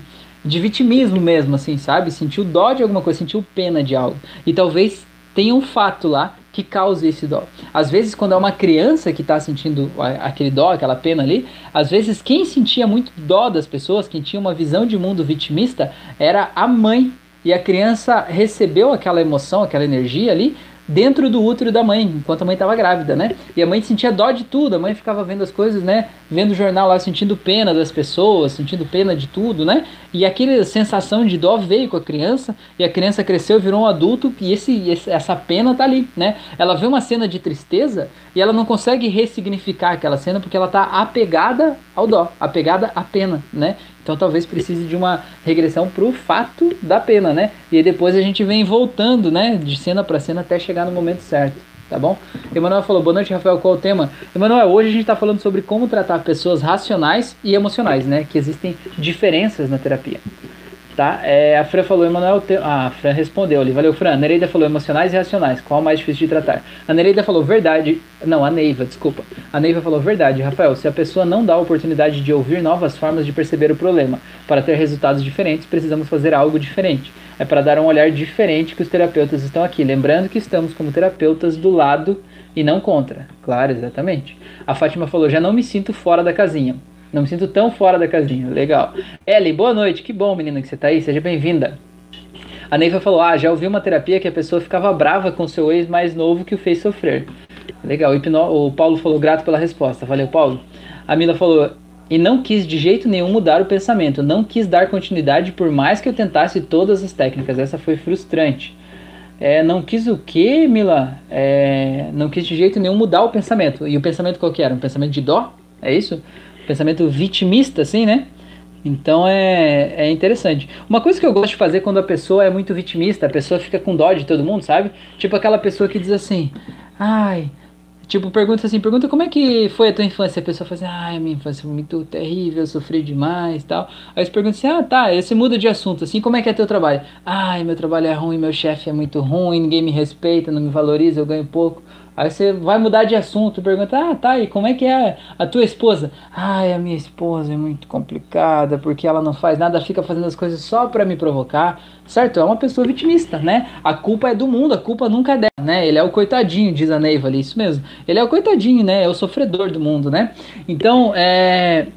S1: de vitimismo mesmo, assim, sabe? Sentiu dó de alguma coisa, sentiu pena de algo. E talvez tem um fato lá que cause esse dó. Às vezes, quando é uma criança que está sentindo aquele dó, aquela pena ali, às vezes quem sentia muito dó das pessoas, quem tinha uma visão de mundo vitimista, era a mãe. E a criança recebeu aquela emoção, aquela energia ali, dentro do útero da mãe, enquanto a mãe estava grávida, né? E a mãe sentia dó de tudo, a mãe ficava vendo as coisas, né? Vendo o jornal lá, sentindo pena das pessoas, sentindo pena de tudo, né? E aquela sensação de dó veio com a criança, e a criança cresceu, virou um adulto, e esse, essa pena tá ali, né? Ela vê uma cena de tristeza e ela não consegue ressignificar aquela cena porque ela tá apegada ao dó, apegada à pena, né? Então talvez precise de uma regressão para o fato da pena, né? E aí depois a gente vem voltando, né? De cena para cena até chegar no momento certo, tá bom? Emanuel falou, boa noite, Rafael, qual o tema? Emanuel, hoje a gente está falando sobre como tratar pessoas racionais e emocionais, né? Que existem diferenças na terapia tá? É, a Fran falou, Emanuel. Te... Ah, a Fran respondeu ali. Valeu, Fran. A Nereida falou emocionais e racionais. Qual é o mais difícil de tratar? A Nereida falou verdade. Não, a Neiva, desculpa. A Neiva falou verdade. Rafael, se a pessoa não dá a oportunidade de ouvir novas formas de perceber o problema para ter resultados diferentes, precisamos fazer algo diferente. É para dar um olhar diferente que os terapeutas estão aqui. Lembrando que estamos como terapeutas do lado e não contra. Claro, exatamente. A Fátima falou: já não me sinto fora da casinha. Não me sinto tão fora da casinha. Legal. Ellie, boa noite. Que bom, menina, que você tá aí. Seja bem-vinda. A Neiva falou: Ah, já ouvi uma terapia que a pessoa ficava brava com seu ex mais novo que o fez sofrer. Legal. O Paulo falou: Grato pela resposta. Valeu, Paulo. A Mila falou: E não quis de jeito nenhum mudar o pensamento. Não quis dar continuidade por mais que eu tentasse todas as técnicas. Essa foi frustrante. É, não quis o quê, Mila? É, não quis de jeito nenhum mudar o pensamento. E o pensamento qual que era? Um pensamento de dó? É isso? Pensamento vitimista, assim, né? Então é, é interessante. Uma coisa que eu gosto de fazer quando a pessoa é muito vitimista, a pessoa fica com dó de todo mundo, sabe? Tipo aquela pessoa que diz assim, ai. Tipo, pergunta assim, pergunta como é que foi a tua infância? A pessoa fala assim, ai, minha infância foi muito terrível, eu sofri demais tal. Aí você pergunta assim, ah, tá, aí você muda de assunto, assim, como é que é teu trabalho? Ai, meu trabalho é ruim, meu chefe é muito ruim, ninguém me respeita, não me valoriza, eu ganho pouco. Aí você vai mudar de assunto, pergunta, ah, tá, e como é que é a tua esposa? Ai, a minha esposa é muito complicada, porque ela não faz nada, fica fazendo as coisas só para me provocar, certo? É uma pessoa vitimista, né? A culpa é do mundo, a culpa nunca é dela, né? Ele é o coitadinho, diz a Neiva ali, isso mesmo. Ele é o coitadinho, né? É o sofredor do mundo, né? Então, é...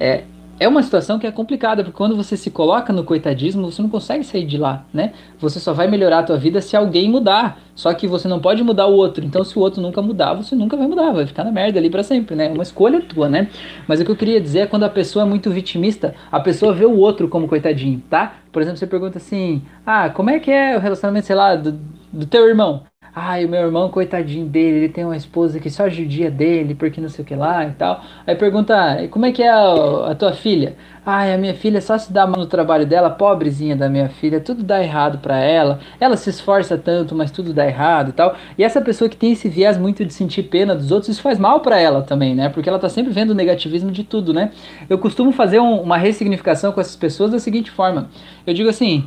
S1: é é uma situação que é complicada, porque quando você se coloca no coitadismo, você não consegue sair de lá, né? Você só vai melhorar a tua vida se alguém mudar. Só que você não pode mudar o outro. Então, se o outro nunca mudar, você nunca vai mudar, vai ficar na merda ali para sempre, né? É uma escolha tua, né? Mas o que eu queria dizer é quando a pessoa é muito vitimista, a pessoa vê o outro como coitadinho, tá? Por exemplo, você pergunta assim: "Ah, como é que é o relacionamento, sei lá, do, do teu irmão?" Ai, meu irmão, coitadinho dele, ele tem uma esposa que só judia dele, porque não sei o que lá e tal. Aí pergunta, como é que é a, a tua filha? Ai, a minha filha só se dá mal no trabalho dela, pobrezinha da minha filha, tudo dá errado para ela. Ela se esforça tanto, mas tudo dá errado e tal. E essa pessoa que tem esse viés muito de sentir pena dos outros, isso faz mal para ela também, né? Porque ela tá sempre vendo o negativismo de tudo, né? Eu costumo fazer um, uma ressignificação com essas pessoas da seguinte forma. Eu digo assim,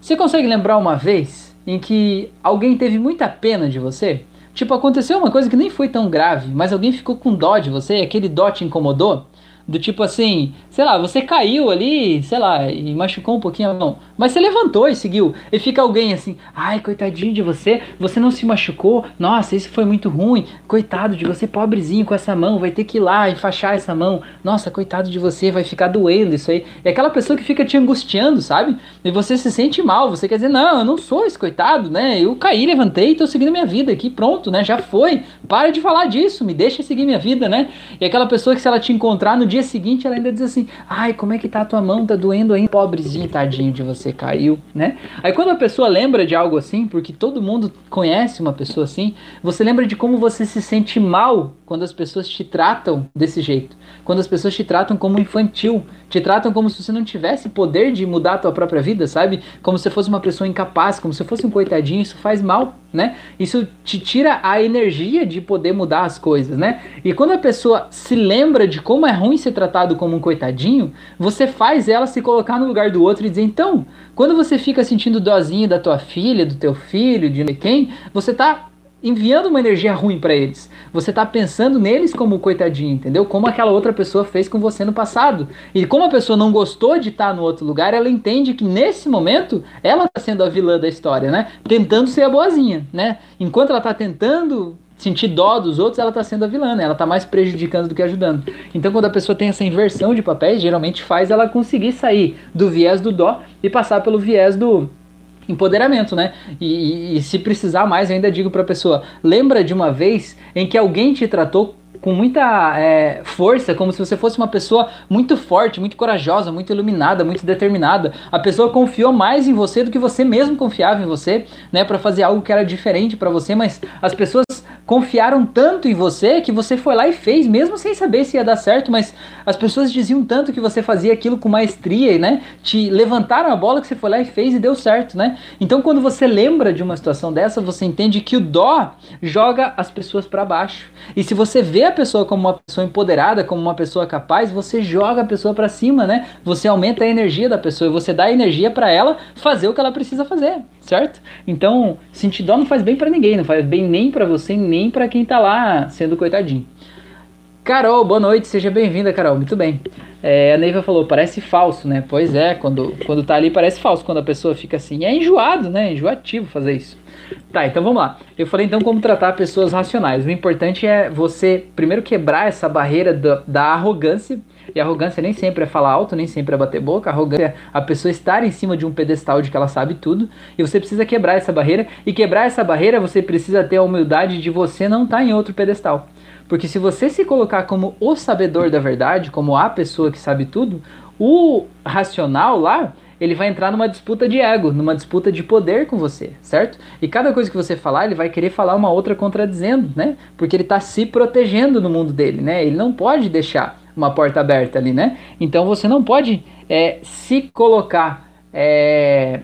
S1: você consegue lembrar uma vez em que alguém teve muita pena de você? Tipo, aconteceu uma coisa que nem foi tão grave, mas alguém ficou com dó de você, aquele dó te incomodou? Do tipo assim, sei lá, você caiu ali, sei lá, e machucou um pouquinho a mão. Mas você levantou e seguiu. E fica alguém assim, ai, coitadinho de você, você não se machucou, nossa, isso foi muito ruim, coitado de você, pobrezinho com essa mão, vai ter que ir lá e fachar essa mão, nossa, coitado de você, vai ficar doendo isso aí. É aquela pessoa que fica te angustiando, sabe? E você se sente mal, você quer dizer, não, eu não sou esse coitado, né? Eu caí, levantei, tô seguindo minha vida aqui, pronto, né? Já foi. Para de falar disso, me deixa seguir minha vida, né? E aquela pessoa que se ela te encontrar no dia seguinte, ela ainda diz assim, ai, como é que tá a tua mão, tá doendo aí, pobrezinho, tadinho de você caiu, né? Aí quando a pessoa lembra de algo assim, porque todo mundo conhece uma pessoa assim, você lembra de como você se sente mal quando as pessoas te tratam desse jeito. Quando as pessoas te tratam como infantil, te tratam como se você não tivesse poder de mudar a tua própria vida, sabe? Como se fosse uma pessoa incapaz, como se fosse um coitadinho, isso faz mal, né? Isso te tira a energia de poder mudar as coisas, né? E quando a pessoa se lembra de como é ruim ser tratado como um coitadinho, você faz ela se colocar no lugar do outro e dizer, então, quando você fica sentindo dozinho da tua filha, do teu filho, de quem, você tá enviando uma energia ruim para eles. Você tá pensando neles como coitadinho, entendeu? Como aquela outra pessoa fez com você no passado. E como a pessoa não gostou de estar tá no outro lugar, ela entende que nesse momento ela tá sendo a vilã da história, né? Tentando ser a boazinha, né? Enquanto ela tá tentando sentir dó dos outros, ela tá sendo a vilã, né? Ela tá mais prejudicando do que ajudando. Então, quando a pessoa tem essa inversão de papéis, geralmente faz ela conseguir sair do viés do dó e passar pelo viés do empoderamento, né? E, e, e, se precisar mais, eu ainda digo para a pessoa: lembra de uma vez em que alguém te tratou com muita é, força, como se você fosse uma pessoa muito forte, muito corajosa, muito iluminada, muito determinada. A pessoa confiou mais em você do que você mesmo confiava em você, né, para fazer algo que era diferente para você, mas as pessoas confiaram tanto em você que você foi lá e fez, mesmo sem saber se ia dar certo, mas as pessoas diziam tanto que você fazia aquilo com maestria, né? Te levantaram a bola que você foi lá e fez e deu certo, né? Então quando você lembra de uma situação dessa, você entende que o dó joga as pessoas para baixo. E se você vê a pessoa como uma pessoa empoderada, como uma pessoa capaz, você joga a pessoa para cima, né? Você aumenta a energia da pessoa e você dá energia para ela fazer o que ela precisa fazer, certo? Então, sentir dó não faz bem para ninguém, não faz bem nem para você, nem para quem tá lá sendo coitadinho. Carol, boa noite, seja bem-vinda, Carol. Muito bem. É, a Neiva falou, parece falso, né? Pois é, quando, quando tá ali parece falso, quando a pessoa fica assim. É enjoado, né? É enjoativo fazer isso. Tá, então vamos lá. Eu falei então como tratar pessoas racionais. O importante é você primeiro quebrar essa barreira da, da arrogância. E arrogância nem sempre é falar alto, nem sempre é bater boca. arrogância é a pessoa estar em cima de um pedestal de que ela sabe tudo. E você precisa quebrar essa barreira. E quebrar essa barreira você precisa ter a humildade de você não estar tá em outro pedestal. Porque se você se colocar como o sabedor da verdade, como a pessoa que sabe tudo, o racional lá, ele vai entrar numa disputa de ego, numa disputa de poder com você, certo? E cada coisa que você falar, ele vai querer falar uma outra contradizendo, né? Porque ele está se protegendo no mundo dele, né? Ele não pode deixar uma porta aberta ali, né? Então você não pode é, se colocar é,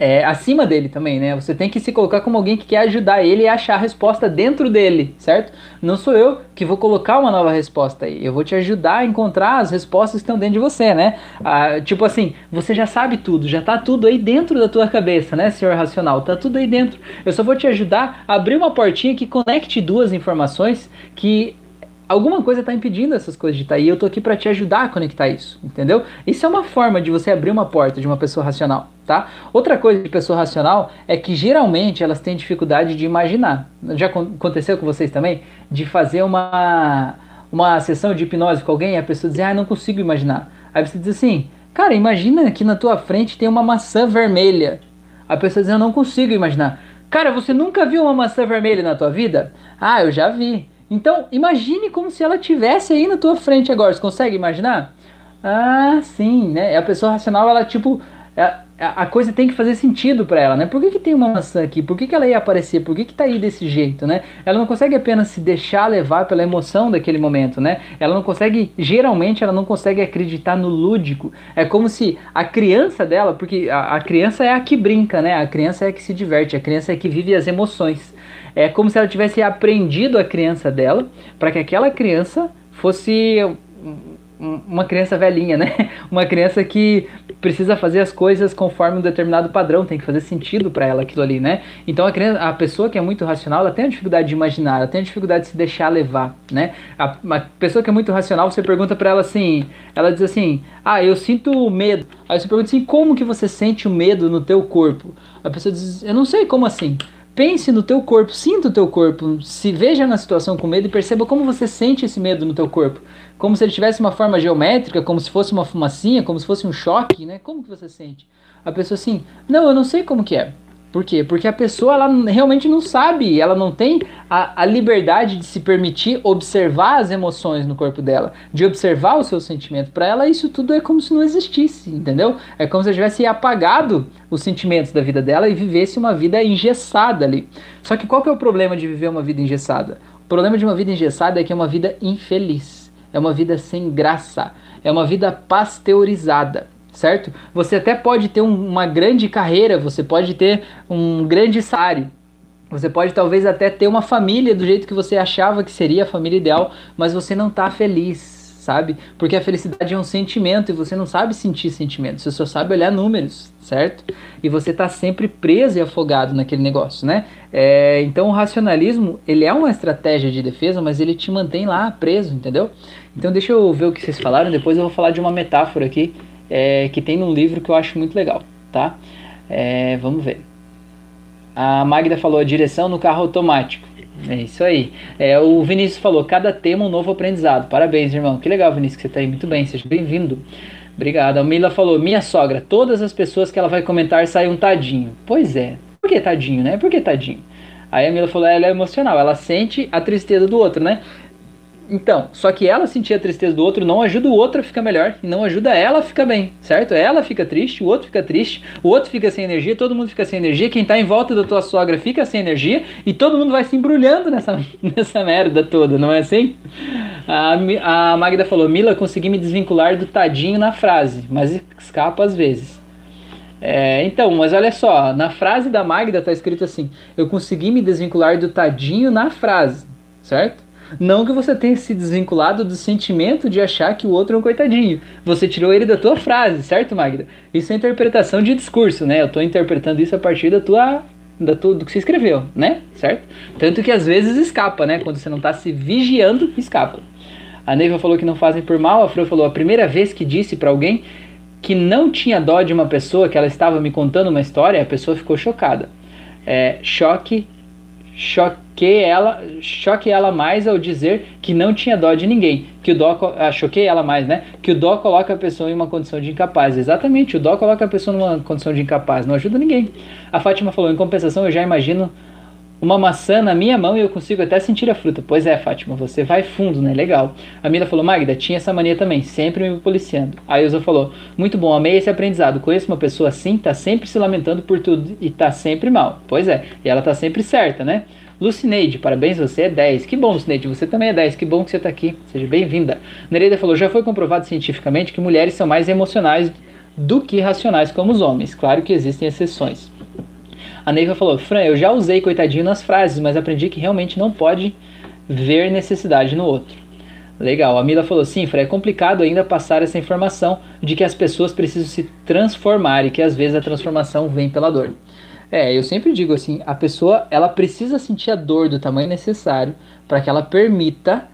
S1: é, acima dele também, né? Você tem que se colocar como alguém que quer ajudar ele a achar a resposta dentro dele, certo? Não sou eu que vou colocar uma nova resposta aí. Eu vou te ajudar a encontrar as respostas que estão dentro de você, né? Ah, tipo assim, você já sabe tudo, já tá tudo aí dentro da tua cabeça, né, senhor racional? Tá tudo aí dentro. Eu só vou te ajudar a abrir uma portinha que conecte duas informações que alguma coisa está impedindo essas coisas de estar tá aí. Eu tô aqui para te ajudar a conectar isso, entendeu? Isso é uma forma de você abrir uma porta de uma pessoa racional, tá? Outra coisa de pessoa racional é que geralmente elas têm dificuldade de imaginar. Já aconteceu com vocês também? De fazer uma uma sessão de hipnose com alguém e a pessoa dizer, ah, não consigo imaginar. Aí você diz assim, cara, imagina que na tua frente tem uma maçã vermelha. A pessoa diz, eu não consigo imaginar. Cara, você nunca viu uma maçã vermelha na tua vida? Ah, eu já vi. Então, imagine como se ela tivesse aí na tua frente agora. Você consegue imaginar? Ah, sim, né? A pessoa racional, ela tipo, é, a coisa tem que fazer sentido para ela, né? Por que, que tem uma maçã aqui? Por que, que ela ia aparecer? Por que, que tá aí desse jeito, né? Ela não consegue apenas se deixar levar pela emoção daquele momento, né? Ela não consegue, geralmente, ela não consegue acreditar no lúdico. É como se a criança dela, porque a, a criança é a que brinca, né? A criança é a que se diverte, a criança é a que vive as emoções. É como se ela tivesse aprendido a criança dela para que aquela criança fosse uma criança velhinha, né? Uma criança que precisa fazer as coisas conforme um determinado padrão, tem que fazer sentido para ela aquilo ali, né? Então a, criança, a pessoa que é muito racional, ela tem a dificuldade de imaginar, ela tem a dificuldade de se deixar levar, né? A, a pessoa que é muito racional, você pergunta para ela assim, ela diz assim: "Ah, eu sinto medo". Aí você pergunta assim: "Como que você sente o medo no teu corpo?". A pessoa diz: "Eu não sei como assim". Pense no teu corpo, sinta o teu corpo, se veja na situação com medo e perceba como você sente esse medo no teu corpo. Como se ele tivesse uma forma geométrica, como se fosse uma fumacinha, como se fosse um choque, né? Como que você sente? A pessoa assim, não, eu não sei como que é. Por quê? Porque a pessoa ela realmente não sabe, ela não tem a, a, liberdade de se permitir observar as emoções no corpo dela, de observar o seu sentimento. Para ela, isso tudo é como se não existisse, entendeu? É como se tivesse apagado os sentimentos da vida dela e vivesse uma vida engessada ali. Só que qual que é o problema de viver uma vida engessada? O problema de uma vida engessada é que é uma vida infeliz, é uma vida sem graça, é uma vida pasteurizada certo? Você até pode ter um, uma grande carreira, você pode ter um grande salário, você pode talvez até ter uma família do jeito que você achava que seria a família ideal, mas você não está feliz, sabe? Porque a felicidade é um sentimento e você não sabe sentir sentimentos, você só sabe olhar números, certo? E você está sempre preso e afogado naquele negócio, né? É, então o racionalismo, ele é uma estratégia de defesa, mas ele te mantém lá preso, entendeu? Então deixa eu ver o que vocês falaram, depois eu vou falar de uma metáfora aqui é, que tem num livro que eu acho muito legal, tá? É, vamos ver. A Magda falou a direção no carro automático. É isso aí. É, o Vinícius falou, cada tema um novo aprendizado. Parabéns, irmão. Que legal, Vinícius, que você está aí. Muito bem, seja bem-vindo. Obrigado. A Mila falou, minha sogra, todas as pessoas que ela vai comentar saem um tadinho. Pois é. Por que tadinho, né? Por que tadinho? Aí a Mila falou, ela é emocional, ela sente a tristeza do outro, né? Então, só que ela sentir a tristeza do outro não ajuda o outro a ficar melhor e não ajuda ela a ficar bem, certo? Ela fica triste, o outro fica triste, o outro fica sem energia, todo mundo fica sem energia, quem tá em volta da tua sogra fica sem energia e todo mundo vai se embrulhando nessa, nessa merda toda, não é assim? A, a Magda falou: Mila, consegui me desvincular do tadinho na frase, mas escapa às vezes. É, então, mas olha só, na frase da Magda tá escrito assim: Eu consegui me desvincular do tadinho na frase, certo? Não que você tenha se desvinculado do sentimento de achar que o outro é um coitadinho. Você tirou ele da tua frase, certo, Magda? Isso é interpretação de discurso, né? Eu estou interpretando isso a partir da tua, da tua, do que você escreveu, né? Certo? Tanto que às vezes escapa, né? Quando você não está se vigiando, escapa. A Neiva falou que não fazem por mal. A Fro falou a primeira vez que disse para alguém que não tinha dó de uma pessoa, que ela estava me contando uma história, a pessoa ficou chocada. É, choque choquei ela, ela mais ao dizer que não tinha dó de ninguém, que o dó, ah, choquei ela mais, né? Que o dó coloca a pessoa em uma condição de incapaz. Exatamente, o dó coloca a pessoa numa condição de incapaz, não ajuda ninguém. A Fátima falou, em compensação, eu já imagino uma maçã na minha mão e eu consigo até sentir a fruta. Pois é, Fátima, você vai fundo, né? Legal. A Mila falou, Magda, tinha essa mania também, sempre me policiando. A Ilza falou, muito bom, amei esse aprendizado. Conheço uma pessoa assim, tá sempre se lamentando por tudo e tá sempre mal. Pois é, e ela tá sempre certa, né? Lucineide, parabéns, você é 10. Que bom, Lucineide, você também é 10. Que bom que você está aqui. Seja bem-vinda. Nereida falou: já foi comprovado cientificamente que mulheres são mais emocionais do que racionais como os homens. Claro que existem exceções. A Neiva falou: Fran, eu já usei coitadinho nas frases, mas aprendi que realmente não pode ver necessidade no outro. Legal. A Mila falou: sim, Fran, é complicado ainda passar essa informação de que as pessoas precisam se transformar e que às vezes a transformação vem pela dor. É, eu sempre digo assim, a pessoa ela precisa sentir a dor do tamanho necessário para que ela permita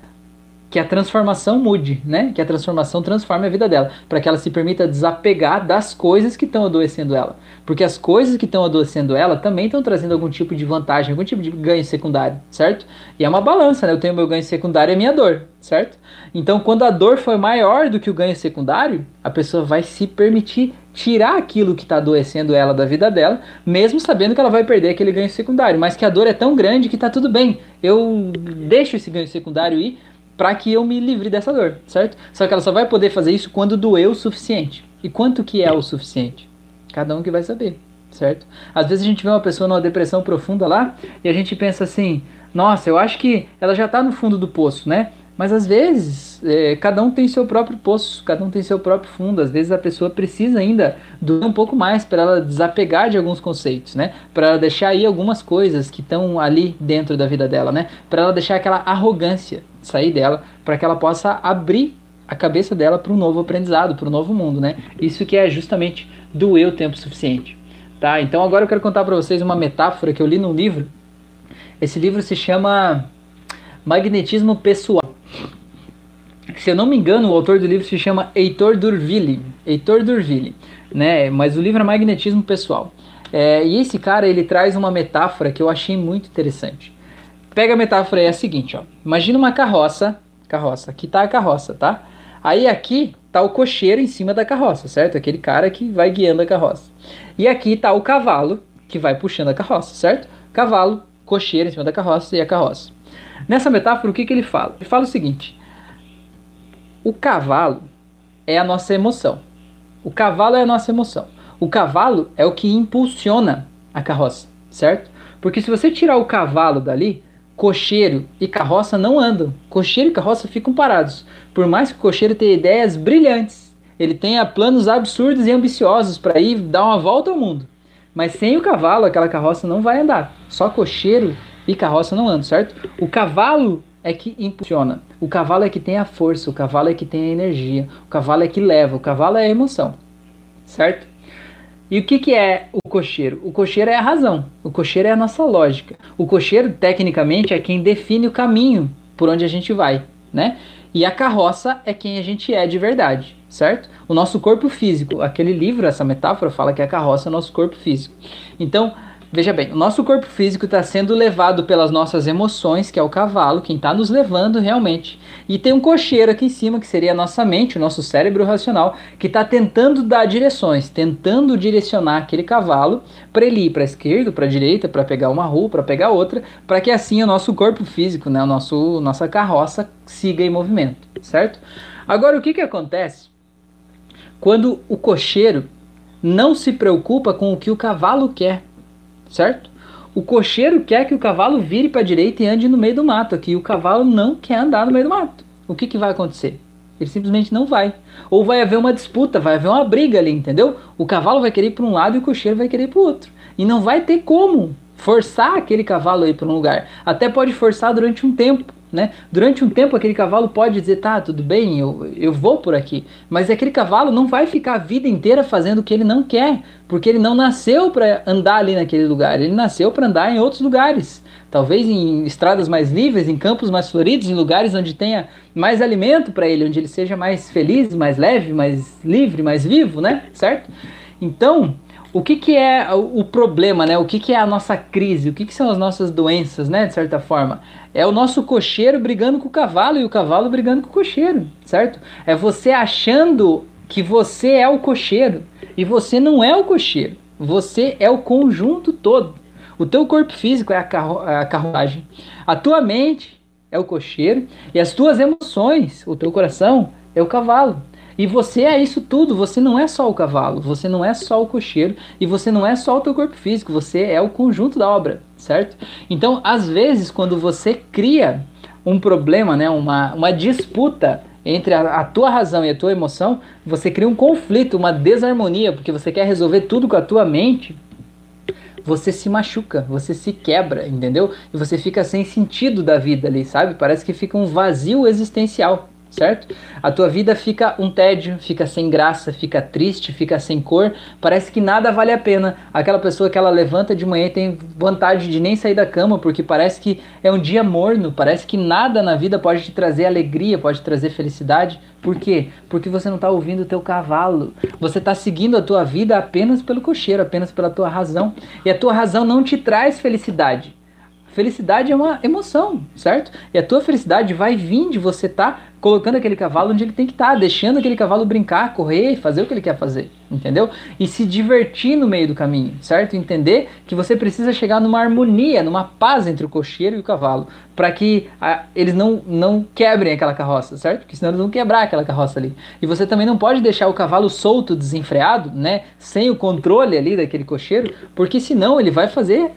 S1: que a transformação mude, né? Que a transformação transforme a vida dela, para que ela se permita desapegar das coisas que estão adoecendo ela. Porque as coisas que estão adoecendo ela também estão trazendo algum tipo de vantagem, algum tipo de ganho secundário, certo? E é uma balança, né? Eu tenho meu ganho secundário e a minha dor, certo? Então, quando a dor for maior do que o ganho secundário, a pessoa vai se permitir tirar aquilo que está adoecendo ela da vida dela, mesmo sabendo que ela vai perder aquele ganho secundário, mas que a dor é tão grande que está tudo bem. Eu deixo esse ganho secundário ir para que eu me livre dessa dor, certo? Só que ela só vai poder fazer isso quando doer o suficiente. E quanto que é o suficiente? Cada um que vai saber, certo? Às vezes a gente vê uma pessoa numa depressão profunda lá e a gente pensa assim: nossa, eu acho que ela já está no fundo do poço, né? Mas às vezes, é, cada um tem seu próprio poço, cada um tem seu próprio fundo. Às vezes a pessoa precisa ainda doer um pouco mais para ela desapegar de alguns conceitos, né? Para ela deixar aí algumas coisas que estão ali dentro da vida dela, né? Para ela deixar aquela arrogância sair dela, para que ela possa abrir a cabeça dela para um novo aprendizado, para um novo mundo, né? Isso que é justamente doer o tempo suficiente, tá? Então agora eu quero contar para vocês uma metáfora que eu li num livro. Esse livro se chama Magnetismo Pessoal. Se eu não me engano, o autor do livro se chama Heitor Durville. Heitor Durville, né? Mas o livro é Magnetismo Pessoal. É, e esse cara ele traz uma metáfora que eu achei muito interessante. Pega a metáfora aí, é a seguinte, ó. Imagina uma carroça, carroça, aqui tá a carroça, tá? Aí aqui tá o cocheiro em cima da carroça, certo? Aquele cara que vai guiando a carroça. E aqui tá o cavalo que vai puxando a carroça, certo? Cavalo, cocheiro em cima da carroça e a carroça. Nessa metáfora, o que, que ele fala? Ele fala o seguinte: o cavalo é a nossa emoção. O cavalo é a nossa emoção. O cavalo é o que impulsiona a carroça, certo? Porque se você tirar o cavalo dali, cocheiro e carroça não andam. Cocheiro e carroça ficam parados. Por mais que o cocheiro tenha ideias brilhantes, ele tenha planos absurdos e ambiciosos para ir dar uma volta ao mundo. Mas sem o cavalo, aquela carroça não vai andar. Só cocheiro e carroça não andam, certo? O cavalo é que impulsiona. O cavalo é que tem a força, o cavalo é que tem a energia, o cavalo é que leva, o cavalo é a emoção, certo? E o que, que é o cocheiro? O cocheiro é a razão, o cocheiro é a nossa lógica. O cocheiro, tecnicamente, é quem define o caminho por onde a gente vai, né? E a carroça é quem a gente é de verdade, certo? O nosso corpo físico, aquele livro, essa metáfora fala que a carroça é o nosso corpo físico. Então, Veja bem, o nosso corpo físico está sendo levado pelas nossas emoções, que é o cavalo, quem está nos levando realmente. E tem um cocheiro aqui em cima, que seria a nossa mente, o nosso cérebro racional, que está tentando dar direções, tentando direcionar aquele cavalo para ele ir para a esquerda, para a direita, para pegar uma rua, para pegar outra, para que assim o nosso corpo físico, né, o nosso, nossa carroça, siga em movimento, certo? Agora, o que, que acontece quando o cocheiro não se preocupa com o que o cavalo quer? Certo? O cocheiro quer que o cavalo vire para a direita e ande no meio do mato, aqui o cavalo não quer andar no meio do mato. O que, que vai acontecer? Ele simplesmente não vai. Ou vai haver uma disputa, vai haver uma briga ali, entendeu? O cavalo vai querer ir para um lado e o cocheiro vai querer ir para o outro. E não vai ter como forçar aquele cavalo a ir para um lugar. Até pode forçar durante um tempo. Né? Durante um tempo aquele cavalo pode dizer, tá, tudo bem, eu, eu vou por aqui. Mas aquele cavalo não vai ficar a vida inteira fazendo o que ele não quer, porque ele não nasceu para andar ali naquele lugar, ele nasceu para andar em outros lugares. Talvez em estradas mais livres, em campos mais floridos, em lugares onde tenha mais alimento para ele, onde ele seja mais feliz, mais leve, mais livre, mais vivo, né? Certo? Então, o que, que é o problema, né? O que, que é a nossa crise? O que, que são as nossas doenças, né? De certa forma. É o nosso cocheiro brigando com o cavalo e o cavalo brigando com o cocheiro, certo? É você achando que você é o cocheiro e você não é o cocheiro. Você é o conjunto todo. O teu corpo físico é a, carru a carruagem. A tua mente é o cocheiro e as tuas emoções, o teu coração, é o cavalo. E você é isso tudo, você não é só o cavalo, você não é só o cocheiro e você não é só o teu corpo físico, você é o conjunto da obra, certo? Então, às vezes, quando você cria um problema, né, uma, uma disputa entre a, a, tua razão e a tua emoção, você cria um conflito, uma desarmonia, porque você quer resolver tudo com a tua mente, você se machuca, você se quebra, entendeu? E você fica sem sentido da vida ali, sabe? Parece que fica um vazio existencial certo? A tua vida fica um tédio, fica sem graça, fica triste, fica sem cor, parece que nada vale a pena. Aquela pessoa que ela levanta de manhã e tem vontade de nem sair da cama, porque parece que é um dia morno, parece que nada na vida pode te trazer alegria, pode te trazer felicidade. Por quê? Porque você não está ouvindo o teu cavalo. Você está seguindo a tua vida apenas pelo cocheiro, apenas pela tua razão. E a tua razão não te traz felicidade. Felicidade é uma emoção, certo? E a tua felicidade vai vir de você estar tá colocando aquele cavalo onde ele tem que estar, tá, deixando aquele cavalo brincar, correr fazer o que ele quer fazer, entendeu? E se divertir no meio do caminho, certo? Entender que você precisa chegar numa harmonia, numa paz entre o cocheiro e o cavalo, para que a, eles não, não quebrem aquela carroça, certo? Porque senão eles vão quebrar aquela carroça ali. E você também não pode deixar o cavalo solto, desenfreado, né? Sem o controle ali daquele cocheiro, porque senão ele vai fazer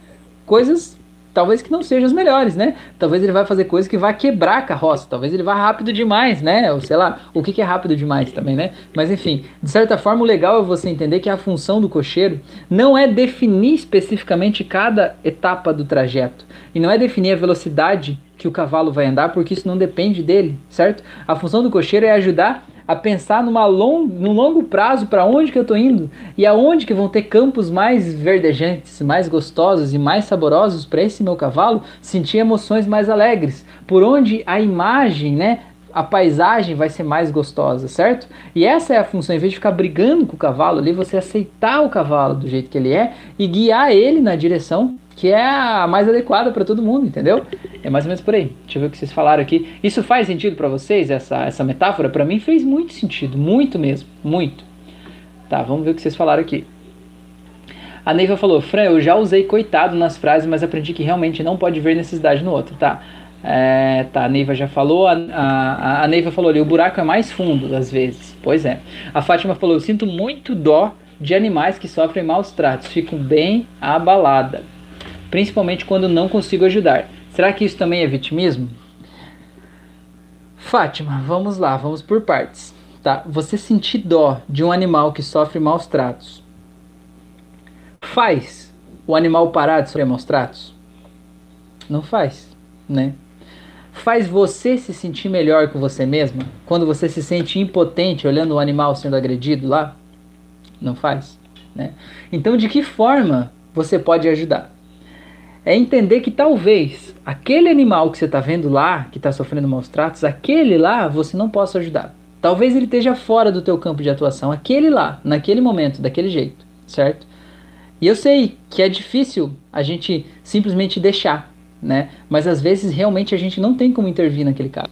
S1: coisas talvez que não sejam os melhores, né? Talvez ele vai fazer coisas que vai quebrar a carroça, talvez ele vá rápido demais, né? Ou sei lá, o que, que é rápido demais também, né? Mas enfim, de certa forma, o legal é você entender que a função do cocheiro não é definir especificamente cada etapa do trajeto, e não é definir a velocidade que o cavalo vai andar, porque isso não depende dele, certo? A função do cocheiro é ajudar a pensar numa long, num longo prazo para onde que eu estou indo e aonde que vão ter campos mais verdejantes, mais gostosos e mais saborosos para esse meu cavalo sentir emoções mais alegres, por onde a imagem, né, a paisagem vai ser mais gostosa, certo? E essa é a função, em vez de ficar brigando com o cavalo ali, você aceitar o cavalo do jeito que ele é e guiar ele na direção que é a mais adequada para todo mundo, entendeu? É mais ou menos por aí. Deixa eu ver o que vocês falaram aqui. Isso faz sentido para vocês, essa, essa metáfora? Para mim fez muito sentido, muito mesmo, muito. Tá, vamos ver o que vocês falaram aqui. A Neiva falou, Fran, eu já usei coitado nas frases, mas aprendi que realmente não pode ver necessidade no outro, tá? É, tá, a Neiva já falou, a, a, a Neiva falou ali, o buraco é mais fundo às vezes. Pois é. A Fátima falou, eu sinto muito dó de animais que sofrem maus tratos, fico bem abalada principalmente quando não consigo ajudar. Será que isso também é vitimismo? Fátima, vamos lá, vamos por partes. Tá? Você sentir dó de um animal que sofre maus tratos faz o animal parar de sofrer maus tratos? Não faz, né? Faz você se sentir melhor com você mesma quando você se sente impotente olhando o animal sendo agredido lá? Não faz, né? Então, de que forma você pode ajudar? É entender que talvez aquele animal que você está vendo lá, que está sofrendo maus tratos, aquele lá você não possa ajudar. Talvez ele esteja fora do teu campo de atuação, aquele lá, naquele momento, daquele jeito, certo? E eu sei que é difícil a gente simplesmente deixar, né? Mas às vezes realmente a gente não tem como intervir naquele caso.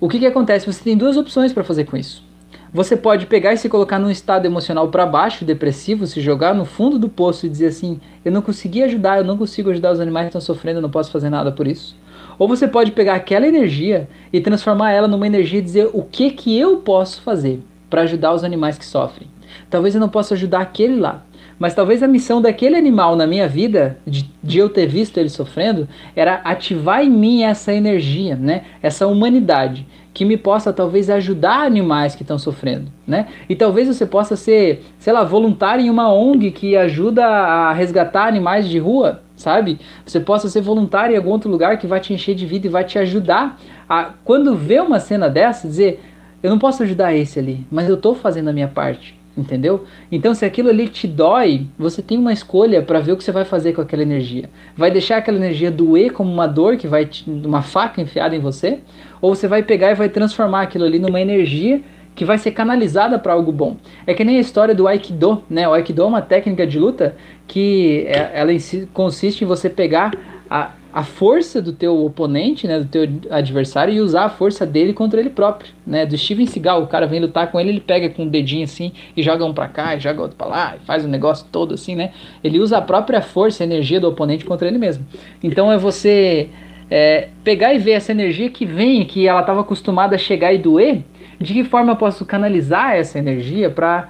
S1: O que, que acontece? Você tem duas opções para fazer com isso. Você pode pegar e se colocar num estado emocional para baixo, depressivo, se jogar no fundo do poço e dizer assim: eu não consegui ajudar, eu não consigo ajudar os animais que estão sofrendo, eu não posso fazer nada por isso. Ou você pode pegar aquela energia e transformar ela numa energia e dizer o que que eu posso fazer para ajudar os animais que sofrem. Talvez eu não possa ajudar aquele lá, mas talvez a missão daquele animal na minha vida, de, de eu ter visto ele sofrendo, era ativar em mim essa energia, né? essa humanidade que me possa talvez ajudar animais que estão sofrendo, né? E talvez você possa ser, sei lá, voluntário em uma ONG que ajuda a resgatar animais de rua, sabe? Você possa ser voluntário em algum outro lugar que vai te encher de vida e vai te ajudar a quando vê uma cena dessa dizer, eu não posso ajudar esse ali, mas eu estou fazendo a minha parte. Entendeu? Então, se aquilo ali te dói, você tem uma escolha para ver o que você vai fazer com aquela energia. Vai deixar aquela energia doer como uma dor que vai te, uma faca enfiada em você, ou você vai pegar e vai transformar aquilo ali numa energia que vai ser canalizada para algo bom. É que nem a história do Aikido, né? O Aikido é uma técnica de luta que é, ela consiste em você pegar a, a força do teu oponente, né, do teu adversário e usar a força dele contra ele próprio, né? Do Steven Seagal, o cara vem lutar com ele, ele pega com o um dedinho assim e joga um para cá, e joga outro para lá, e faz o um negócio todo assim, né? Ele usa a própria força, a energia do oponente contra ele mesmo. Então é você é, pegar e ver essa energia que vem, que ela estava acostumada a chegar e doer, de que forma eu posso canalizar essa energia para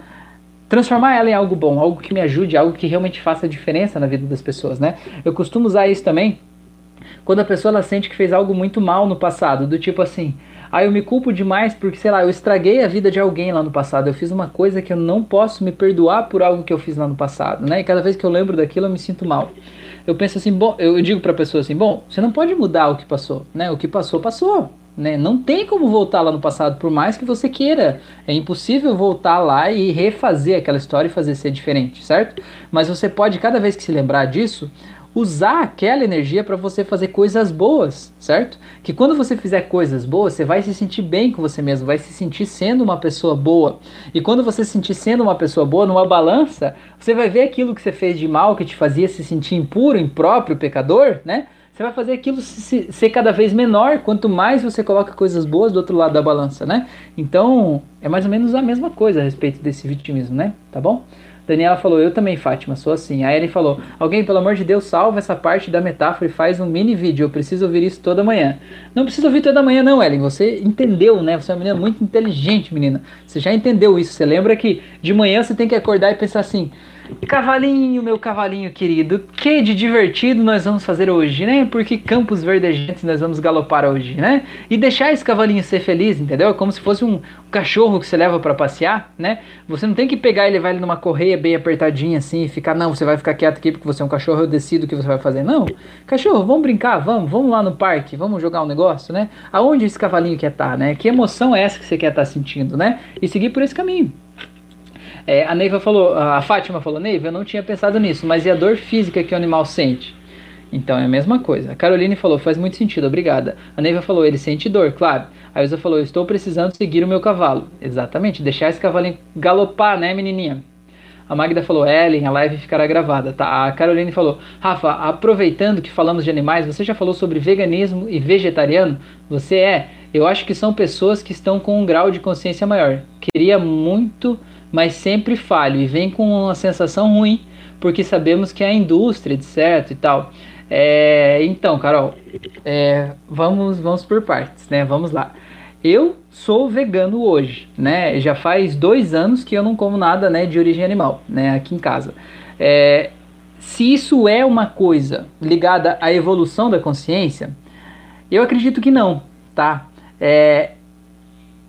S1: transformar ela em algo bom, algo que me ajude, algo que realmente faça diferença na vida das pessoas, né? Eu costumo usar isso também quando a pessoa ela sente que fez algo muito mal no passado, do tipo assim, ah, eu me culpo demais porque, sei lá, eu estraguei a vida de alguém lá no passado, eu fiz uma coisa que eu não posso me perdoar por algo que eu fiz lá no passado, né? E cada vez que eu lembro daquilo eu me sinto mal. Eu penso assim, bom, eu digo para a pessoa assim, bom, você não pode mudar o que passou, né? O que passou, passou. né? Não tem como voltar lá no passado, por mais que você queira. É impossível voltar lá e refazer aquela história e fazer ser diferente, certo? Mas você pode, cada vez que se lembrar disso, usar aquela energia para você fazer coisas boas, certo? Que quando você fizer coisas boas, você vai se sentir bem com você mesmo, vai se sentir sendo uma pessoa boa. E quando você se sentir sendo uma pessoa boa, numa balança, você vai ver aquilo que você fez de mal, que te fazia se sentir impuro, impróprio, pecador, né? Você vai fazer aquilo ser cada vez menor, quanto mais você coloca coisas boas do outro lado da balança, né? Então, é mais ou menos a mesma coisa a respeito desse vitimismo, né? Tá bom? Daniela falou, eu também, Fátima, sou assim. A Ellen falou, alguém, pelo amor de Deus, salva essa parte da metáfora e faz um mini vídeo. Eu preciso ouvir isso toda manhã. Não precisa ouvir toda manhã, não, Ellen. Você entendeu, né? Você é uma menina muito inteligente, menina. Você já entendeu isso. Você lembra que de manhã você tem que acordar e pensar assim: Cavalinho, meu cavalinho querido, que de divertido nós vamos fazer hoje, né? Porque campos verdejantes nós vamos galopar hoje, né? E deixar esse cavalinho ser feliz, entendeu? Como se fosse um, cachorro que você leva para passear, né? Você não tem que pegar e levar ele numa correia bem apertadinha assim e ficar, não, você vai ficar quieto aqui porque você é um cachorro, eu decido o que você vai fazer. Não, cachorro, vamos brincar, vamos, vamos lá no parque, vamos jogar um negócio, né? Aonde esse cavalinho quer estar, tá, né? Que emoção é essa que você quer estar tá sentindo, né? E seguir por esse caminho. É, a Neiva falou, a Fátima falou, Neiva, eu não tinha pensado nisso, mas e a dor física que o animal sente? Então é a mesma coisa. A Caroline falou, faz muito sentido, obrigada. A Neiva falou, ele sente dor, claro. A Ilza falou, estou precisando seguir o meu cavalo. Exatamente, deixar esse cavalinho galopar, né, menininha? A Magda falou, Ellen, a live ficará gravada. Tá? A Caroline falou, Rafa, aproveitando que falamos de animais, você já falou sobre veganismo e vegetariano? Você é? Eu acho que são pessoas que estão com um grau de consciência maior. Queria muito mas sempre falho e vem com uma sensação ruim, porque sabemos que é a indústria, de certo e tal. É, então, Carol, é, vamos, vamos por partes, né? Vamos lá. Eu sou vegano hoje, né? Já faz dois anos que eu não como nada, né, de origem animal, né, aqui em casa. É, se isso é uma coisa ligada à evolução da consciência, eu acredito que não, tá? É,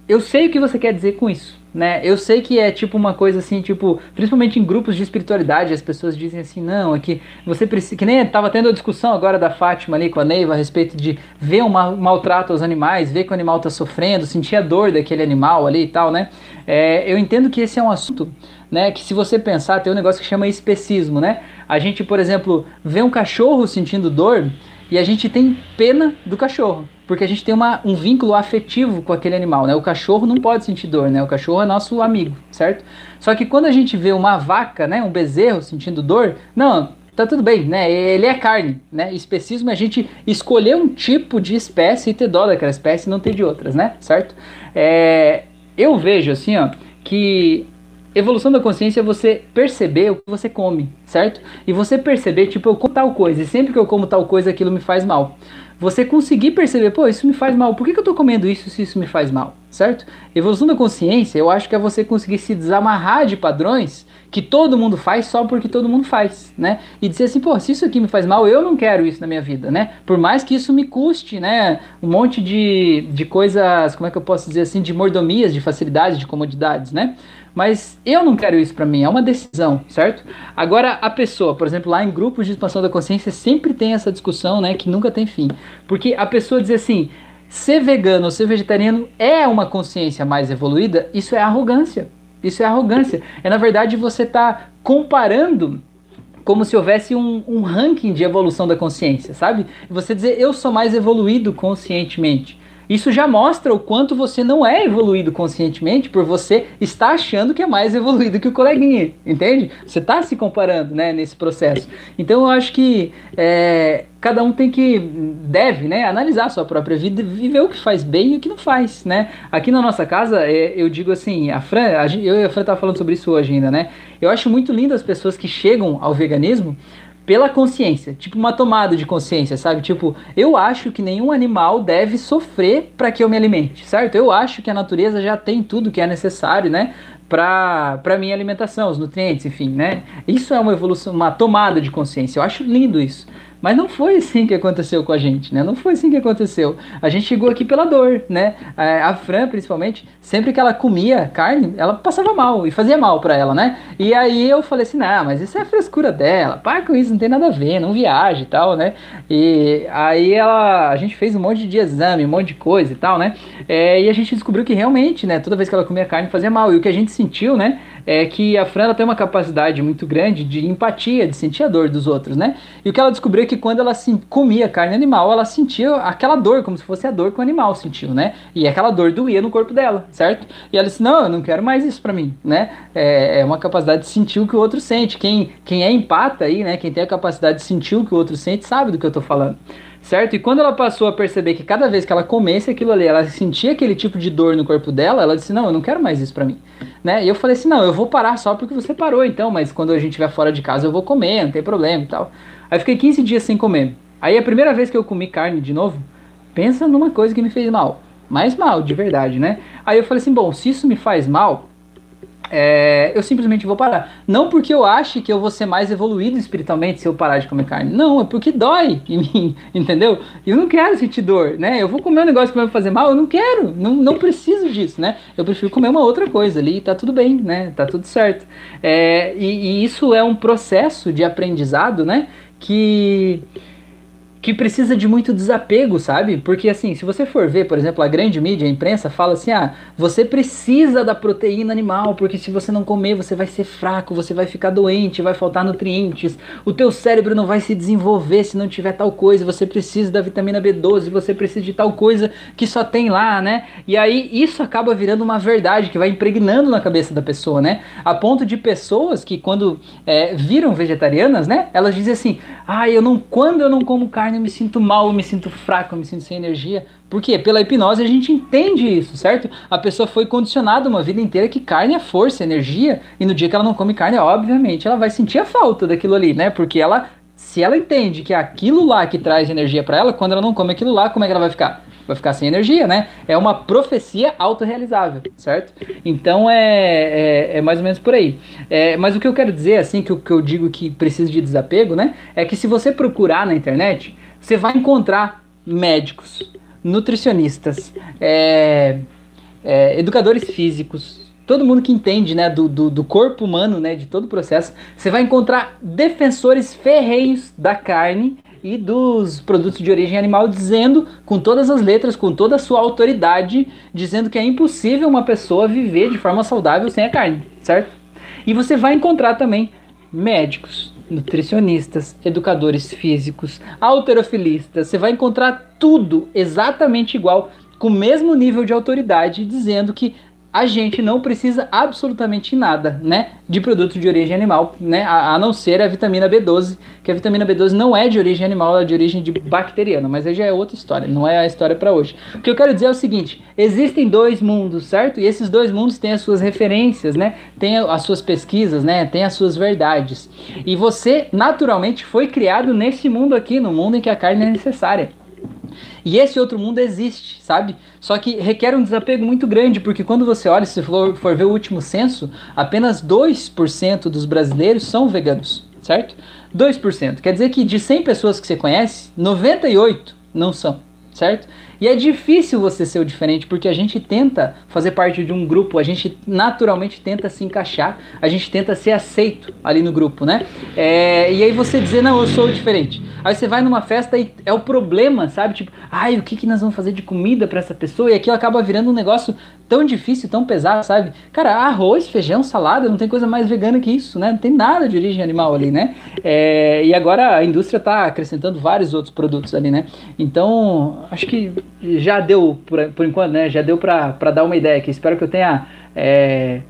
S1: eu sei o que você quer dizer com isso, né? Eu sei que é tipo uma coisa assim, tipo, principalmente em grupos de espiritualidade, as pessoas dizem assim, não, é que você precisa, que nem tava tendo a discussão agora da Fátima ali com a Neiva a respeito de ver um maltrato aos animais, ver que o animal tá sofrendo, sentir a dor daquele animal ali e tal, né? É, eu entendo que esse é um assunto, né, que se você pensar, tem um negócio que chama especismo, né? A gente, por exemplo, vê um cachorro sentindo dor, e a gente tem pena do cachorro, porque a gente tem uma, um vínculo afetivo com aquele animal, né? O cachorro não pode sentir dor, né? O cachorro é nosso amigo, certo? Só que quando a gente vê uma vaca, né, um bezerro sentindo dor, não, tá tudo bem, né? Ele é carne, né? Especismo é a gente escolher um tipo de espécie e ter dó daquela espécie e não ter de outras, né? Certo? É, eu vejo assim, ó, que Evolução da consciência é você perceber o que você come, certo? E você perceber, tipo, eu como tal coisa, e sempre que eu como tal coisa, aquilo me faz mal. Você conseguir perceber, pô, isso me faz mal, por que, que eu tô comendo isso se isso me faz mal, certo? Evolução da consciência, eu acho que é você conseguir se desamarrar de padrões que todo mundo faz só porque todo mundo faz, né? E dizer assim, pô, se isso aqui me faz mal, eu não quero isso na minha vida, né? Por mais que isso me custe, né? Um monte de, de coisas, como é que eu posso dizer assim, de mordomias, de facilidades, de comodidades, né? Mas eu não quero isso para mim, é uma decisão, certo? Agora a pessoa, por exemplo, lá em grupos de expansão da consciência sempre tem essa discussão, né, que nunca tem fim. Porque a pessoa diz assim: ser vegano ou ser vegetariano é uma consciência mais evoluída, isso é arrogância. Isso é arrogância. É na verdade você tá comparando como se houvesse um, um ranking de evolução da consciência, sabe? Você dizer eu sou mais evoluído conscientemente. Isso já mostra o quanto você não é evoluído conscientemente por você estar achando que é mais evoluído que o coleguinha, entende? Você está se comparando, né, nesse processo. Então eu acho que é, cada um tem que, deve, né, analisar a sua própria vida e ver o que faz bem e o que não faz, né? Aqui na nossa casa, é, eu digo assim, a Fran, a, eu e a Fran tava falando sobre isso hoje ainda, né? Eu acho muito lindo as pessoas que chegam ao veganismo pela consciência, tipo uma tomada de consciência, sabe? Tipo, eu acho que nenhum animal deve sofrer para que eu me alimente, certo? Eu acho que a natureza já tem tudo que é necessário, né? Para minha alimentação, os nutrientes, enfim, né? Isso é uma evolução, uma tomada de consciência. Eu acho lindo isso. Mas não foi assim que aconteceu com a gente, né? Não foi assim que aconteceu. A gente chegou aqui pela dor, né? A Fran, principalmente, sempre que ela comia carne, ela passava mal e fazia mal para ela, né? E aí eu falei assim, não, mas isso é a frescura dela, para com isso, não tem nada a ver, não viaja e tal, né? E aí ela, a gente fez um monte de exame, um monte de coisa e tal, né? É, e a gente descobriu que realmente, né, toda vez que ela comia carne fazia mal. E o que a gente sentiu, né, é que a Fran tem uma capacidade muito grande de empatia, de sentir a dor dos outros, né? E o que ela descobriu é que quando ela comia carne animal, ela sentia aquela dor, como se fosse a dor que o animal sentiu, né? E aquela dor doía no corpo dela, certo? E ela disse: Não, eu não quero mais isso para mim, né? É, é, uma capacidade de sentir o que o outro sente. Quem, quem é empata aí, né? Quem tem a capacidade de sentir o que o outro sente, sabe do que eu tô falando certo? E quando ela passou a perceber que cada vez que ela comesse aquilo ali, ela sentia aquele tipo de dor no corpo dela, ela disse: Não, eu não quero mais isso pra mim. Né? E eu falei assim: Não, eu vou parar só porque você parou então, mas quando a gente estiver fora de casa eu vou comer, não tem problema e tal. Aí fiquei 15 dias sem comer. Aí a primeira vez que eu comi carne de novo, pensa numa coisa que me fez mal. Mais mal, de verdade, né? Aí eu falei assim: Bom, se isso me faz mal, é, eu simplesmente vou parar. Não porque eu ache que eu vou ser mais evoluído espiritualmente se eu parar de comer carne. Não, é porque dói em mim, entendeu? Eu não quero sentir dor, né? Eu vou comer um negócio que vai me fazer mal, eu não quero, não, não preciso disso, né? Eu prefiro comer uma outra coisa ali e tá tudo bem, né? Tá tudo certo. É, e, e isso é um processo de aprendizado, né? Que que precisa de muito desapego, sabe? Porque assim, se você for ver, por exemplo, a grande mídia, a imprensa fala assim: "Ah, você precisa da proteína animal, porque se você não comer, você vai ser fraco, você vai ficar doente, vai faltar nutrientes, o teu cérebro não vai se desenvolver se não tiver tal coisa, você precisa da vitamina B12, você precisa de tal coisa que só tem lá, né? E aí isso acaba virando uma verdade que vai impregnando na cabeça da pessoa, né? A ponto de pessoas que quando é, viram vegetarianas, né? Elas dizem assim: "Ah, eu não quando eu não como carne carne, eu me sinto mal, eu me sinto fraco, eu me sinto sem energia. Por quê? Pela hipnose a gente entende isso, certo? A pessoa foi condicionada uma vida inteira que carne é força, energia, e no dia que ela não come carne, obviamente ela vai sentir a falta daquilo ali, né? Porque ela, se ela entende que é aquilo lá que traz energia para ela, quando ela não come aquilo lá, como é que ela vai ficar? vai ficar sem energia, né? É uma profecia autorrealizável, certo? Então é, é, é mais ou menos por aí. É, mas o que eu quero dizer, assim, que, que eu digo que precisa de desapego, né? É que se você procurar na internet, você vai encontrar médicos, nutricionistas, é, é, educadores físicos, todo mundo que entende né, do, do, do, corpo humano, né, de todo o processo, você vai encontrar defensores ferreios da carne e dos produtos de origem animal dizendo com todas as letras, com toda a sua autoridade, dizendo que é impossível uma pessoa viver de forma saudável sem a carne, certo? E você vai encontrar também médicos, nutricionistas, educadores físicos, alterofilistas, você vai encontrar tudo exatamente igual, com o mesmo nível de autoridade, dizendo que a gente não precisa absolutamente nada, né, de produto de origem animal, né, a, a, não ser a vitamina B12, que a vitamina B12 não é de origem animal, ela é de origem de bacteriana, mas aí já é outra história, não é a história para hoje. O que eu quero dizer é o seguinte, existem dois mundos, certo? E esses dois mundos têm as suas referências, né, têm as suas pesquisas, né, têm as suas verdades. E você, naturalmente, foi criado nesse mundo aqui, no mundo em que a carne é necessária. E esse outro mundo existe, sabe? Só que requer um desapego muito grande, porque quando você olha, se for, for ver o último censo, apenas 2% dos brasileiros são veganos, certo? 2%. Quer dizer que de 100 pessoas que você conhece, 98 não são, certo? E é difícil você ser o diferente, porque a gente tenta fazer parte de um grupo, a gente naturalmente tenta se encaixar, a gente tenta ser aceito ali no grupo, né? É, e aí você dizer, não, eu sou o diferente. Aí você vai numa festa e é o problema, sabe? Tipo, ai, o que, que nós vamos fazer de comida para essa pessoa? E aquilo acaba virando um negócio tão difícil, tão pesado, sabe? Cara, arroz, feijão, salada, não tem coisa mais vegana que isso, né? Não tem nada de origem animal ali, né? É, e agora a indústria está acrescentando vários outros produtos ali, né? Então, acho que já deu, por, por enquanto, né? Já deu para dar uma ideia aqui. Espero que eu tenha é,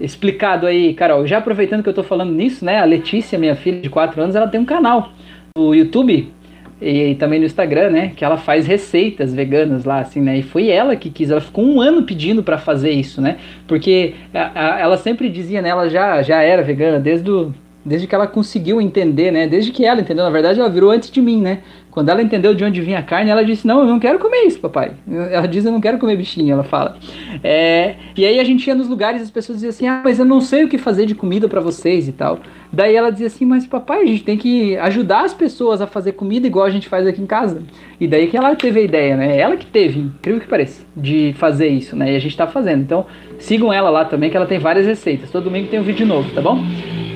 S1: explicado aí, Carol. Já aproveitando que eu tô falando nisso, né? A Letícia, minha filha de 4 anos, ela tem um canal no YouTube e, também no Instagram, né? Que ela faz receitas veganas lá, assim, né? E foi ela que quis, ela ficou um ano pedindo para fazer isso, né? Porque a, a, ela sempre dizia, né? Ela já, já era vegana desde o Desde que ela conseguiu entender, né? Desde que ela entendeu, na verdade, ela virou antes de mim, né? Quando ela entendeu de onde vinha a carne, ela disse: Não, eu não quero comer isso, papai. Ela diz: Eu não quero comer bichinho, ela fala. É, e aí a gente ia nos lugares e as pessoas diziam assim: Ah, mas eu não sei o que fazer de comida para vocês e tal. Daí ela dizia assim: Mas papai, a gente tem que ajudar as pessoas a fazer comida igual a gente faz aqui em casa. E daí que ela teve a ideia, né? Ela que teve, incrível que pareça, de fazer isso, né? E a gente tá fazendo. Então sigam ela lá também, que ela tem várias receitas. Todo domingo tem um vídeo novo, tá bom?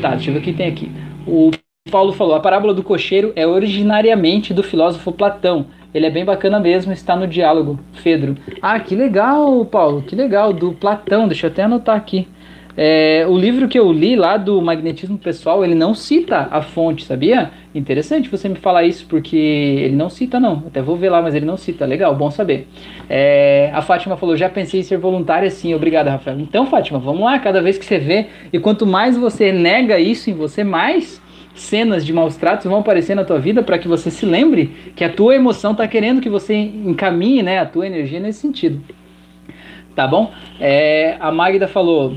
S1: Tá, deixa eu ver o que tem aqui. O Paulo falou: a parábola do cocheiro é originariamente do filósofo Platão. Ele é bem bacana mesmo, está no diálogo. Fedro. Ah, que legal, Paulo, que legal, do Platão. Deixa eu até anotar aqui. É, o livro que eu li lá do magnetismo pessoal, ele não cita a fonte, sabia? Interessante você me falar isso, porque ele não cita, não. Até vou ver lá, mas ele não cita. Legal, bom saber. É, a Fátima falou: já pensei em ser voluntária sim. Obrigada, Rafael. Então, Fátima, vamos lá. Cada vez que você vê, e quanto mais você nega isso em você, mais cenas de maus tratos vão aparecer na tua vida para que você se lembre que a tua emoção está querendo que você encaminhe né, a tua energia nesse sentido. Tá bom? É, a Magda falou: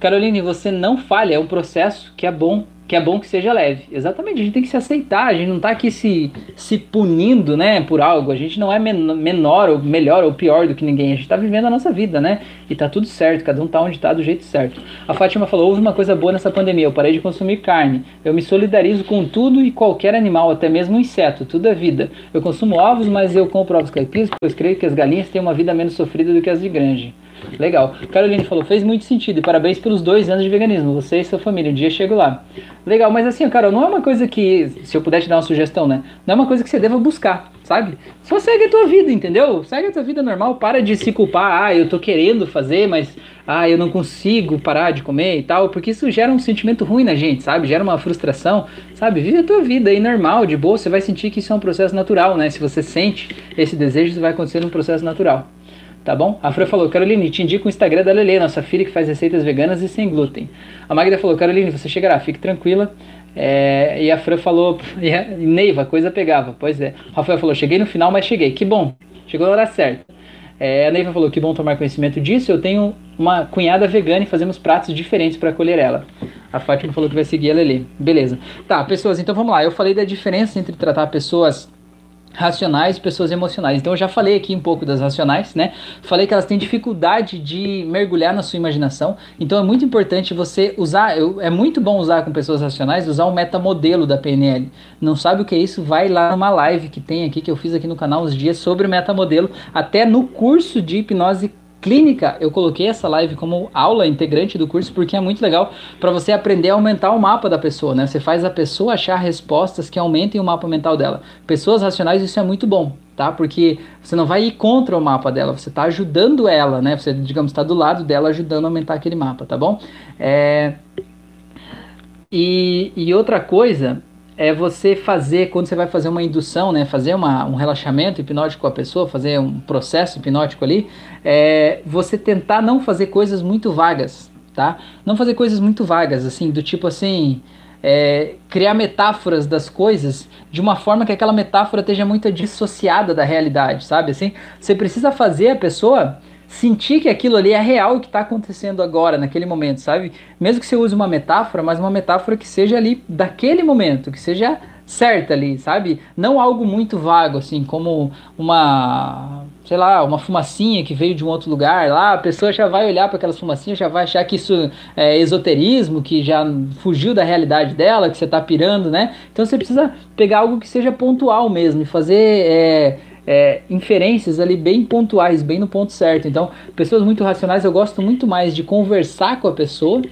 S1: Caroline, você não falha, é um processo que é bom, que é bom que seja leve. Exatamente, a gente tem que se aceitar, a gente não está aqui se, se punindo, né, por algo, a gente não é men menor ou melhor ou pior do que ninguém, a gente está vivendo a nossa vida, né, e tá tudo certo, cada um tá onde tá do jeito certo. A Fátima falou, houve uma coisa boa nessa pandemia, eu parei de consumir carne, eu me solidarizo com tudo e qualquer animal, até mesmo um inseto, tudo é vida. Eu consumo ovos, mas eu compro ovos caipiras, pois creio que as galinhas têm uma vida menos sofrida do que as de granja. Legal. Caroline falou, fez muito sentido e parabéns pelos dois anos de veganismo. Você e sua família, um dia chego lá. Legal, mas assim, Carol, não é uma coisa que, se eu puder te dar uma sugestão, né? Não é uma coisa que você deva buscar, sabe? Só segue a tua vida, entendeu? Segue a tua vida normal, para de se culpar. Ah, eu tô querendo fazer, mas ah, eu não consigo parar de comer e tal, porque isso gera um sentimento ruim na gente, sabe? Gera uma frustração, sabe? Vive a tua vida aí normal, de boa, você vai sentir que isso é um processo natural, né? Se você sente esse desejo, isso vai acontecer num processo natural tá bom? A Fran falou, Caroline, te indico o Instagram da Lele, nossa filha que faz receitas veganas e sem glúten. A Magda falou, Caroline, você chegará, fique tranquila. É, e a Fran falou, e a, Neiva, coisa pegava. Pois é. O Rafael falou, cheguei no final, mas cheguei. Que bom, chegou na hora certa. É, a Neiva falou, que bom tomar conhecimento disso. Eu tenho uma cunhada vegana e fazemos pratos diferentes para acolher ela. A Fátima falou que vai seguir a Lele. Beleza. Tá, pessoas, então vamos lá. Eu falei da diferença entre tratar pessoas racionais pessoas emocionais. Então eu já falei aqui um pouco das racionais, né? Falei que elas têm dificuldade de mergulhar na sua imaginação. Então é muito importante você usar, é muito bom usar com pessoas racionais, usar um metamodelo da PNL. Não sabe o que é isso? Vai lá numa live que tem aqui que eu fiz aqui no canal uns dias sobre o metamodelo, até no curso de hipnose clínica, eu coloquei essa live como aula integrante do curso porque é muito legal para você aprender a aumentar o mapa da pessoa, né? Você faz a pessoa achar respostas que aumentem o mapa mental dela. Pessoas racionais, isso é muito bom, tá? Porque você não vai ir contra o mapa dela, você está ajudando ela, né? Você, digamos, está do lado dela ajudando a aumentar aquele mapa, tá bom? É... E, e outra coisa é você fazer, quando você vai fazer uma indução, né, fazer uma, um relaxamento hipnótico com a pessoa, fazer um processo hipnótico ali, é você tentar não fazer coisas muito vagas, tá? Não fazer coisas muito vagas, assim, do tipo assim, é, criar metáforas das coisas de uma forma que aquela metáfora esteja muito dissociada da realidade, sabe? Assim, você precisa fazer a pessoa sentir que aquilo ali é real e que está acontecendo agora, naquele momento, sabe? Mesmo que você use uma metáfora, mas uma metáfora que seja ali daquele momento, que seja certa ali, sabe? Não algo muito vago, assim, como uma, sei lá, uma fumacinha que veio de um outro lugar lá, a pessoa já vai olhar para aquelas fumacinhas, já vai achar que isso é esoterismo, que já fugiu da realidade dela, que você está pirando, né? Então você precisa pegar algo que seja pontual mesmo e fazer. É, é, inferências ali bem pontuais, bem no ponto certo. Então, pessoas muito racionais, eu gosto muito mais de conversar com a pessoa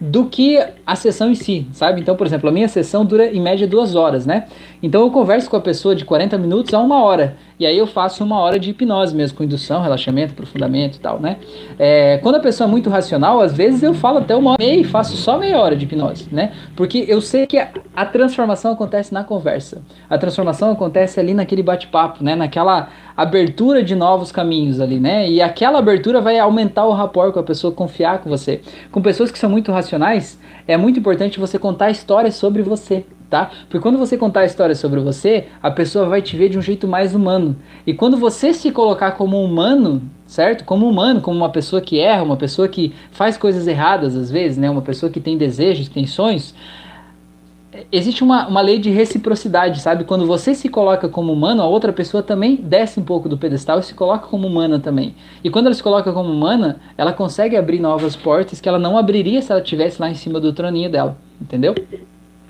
S1: do que a sessão em si, sabe? Então, por exemplo, a minha sessão dura em média duas horas, né? Então eu converso com a pessoa de 40 minutos a uma hora. E aí eu faço uma hora de hipnose mesmo, com indução, relaxamento, aprofundamento e tal, né? É, quando a pessoa é muito racional, às vezes eu falo até uma hora e meia e faço só meia hora de hipnose, né? Porque eu sei que a, a transformação acontece na conversa. A transformação acontece ali naquele bate-papo, né? Naquela abertura de novos caminhos ali, né? E aquela abertura vai aumentar o rapport com a pessoa, confiar com você. Com pessoas que são muito racionais, é muito importante você contar histórias sobre você, tá? Porque quando você contar histórias sobre você, a pessoa vai te ver de um jeito mais humano. E quando você se colocar como humano, certo? Como humano, como uma pessoa que erra, uma pessoa que faz coisas erradas às vezes, né? Uma pessoa que tem desejos, que tem sonhos, existe uma, uma lei de reciprocidade, sabe? Quando você se coloca como humano, a outra pessoa também desce um pouco do pedestal e se coloca como humana também. E quando ela se coloca como humana, ela consegue abrir novas portas que ela não abriria se ela estivesse lá em cima do troninho dela, entendeu?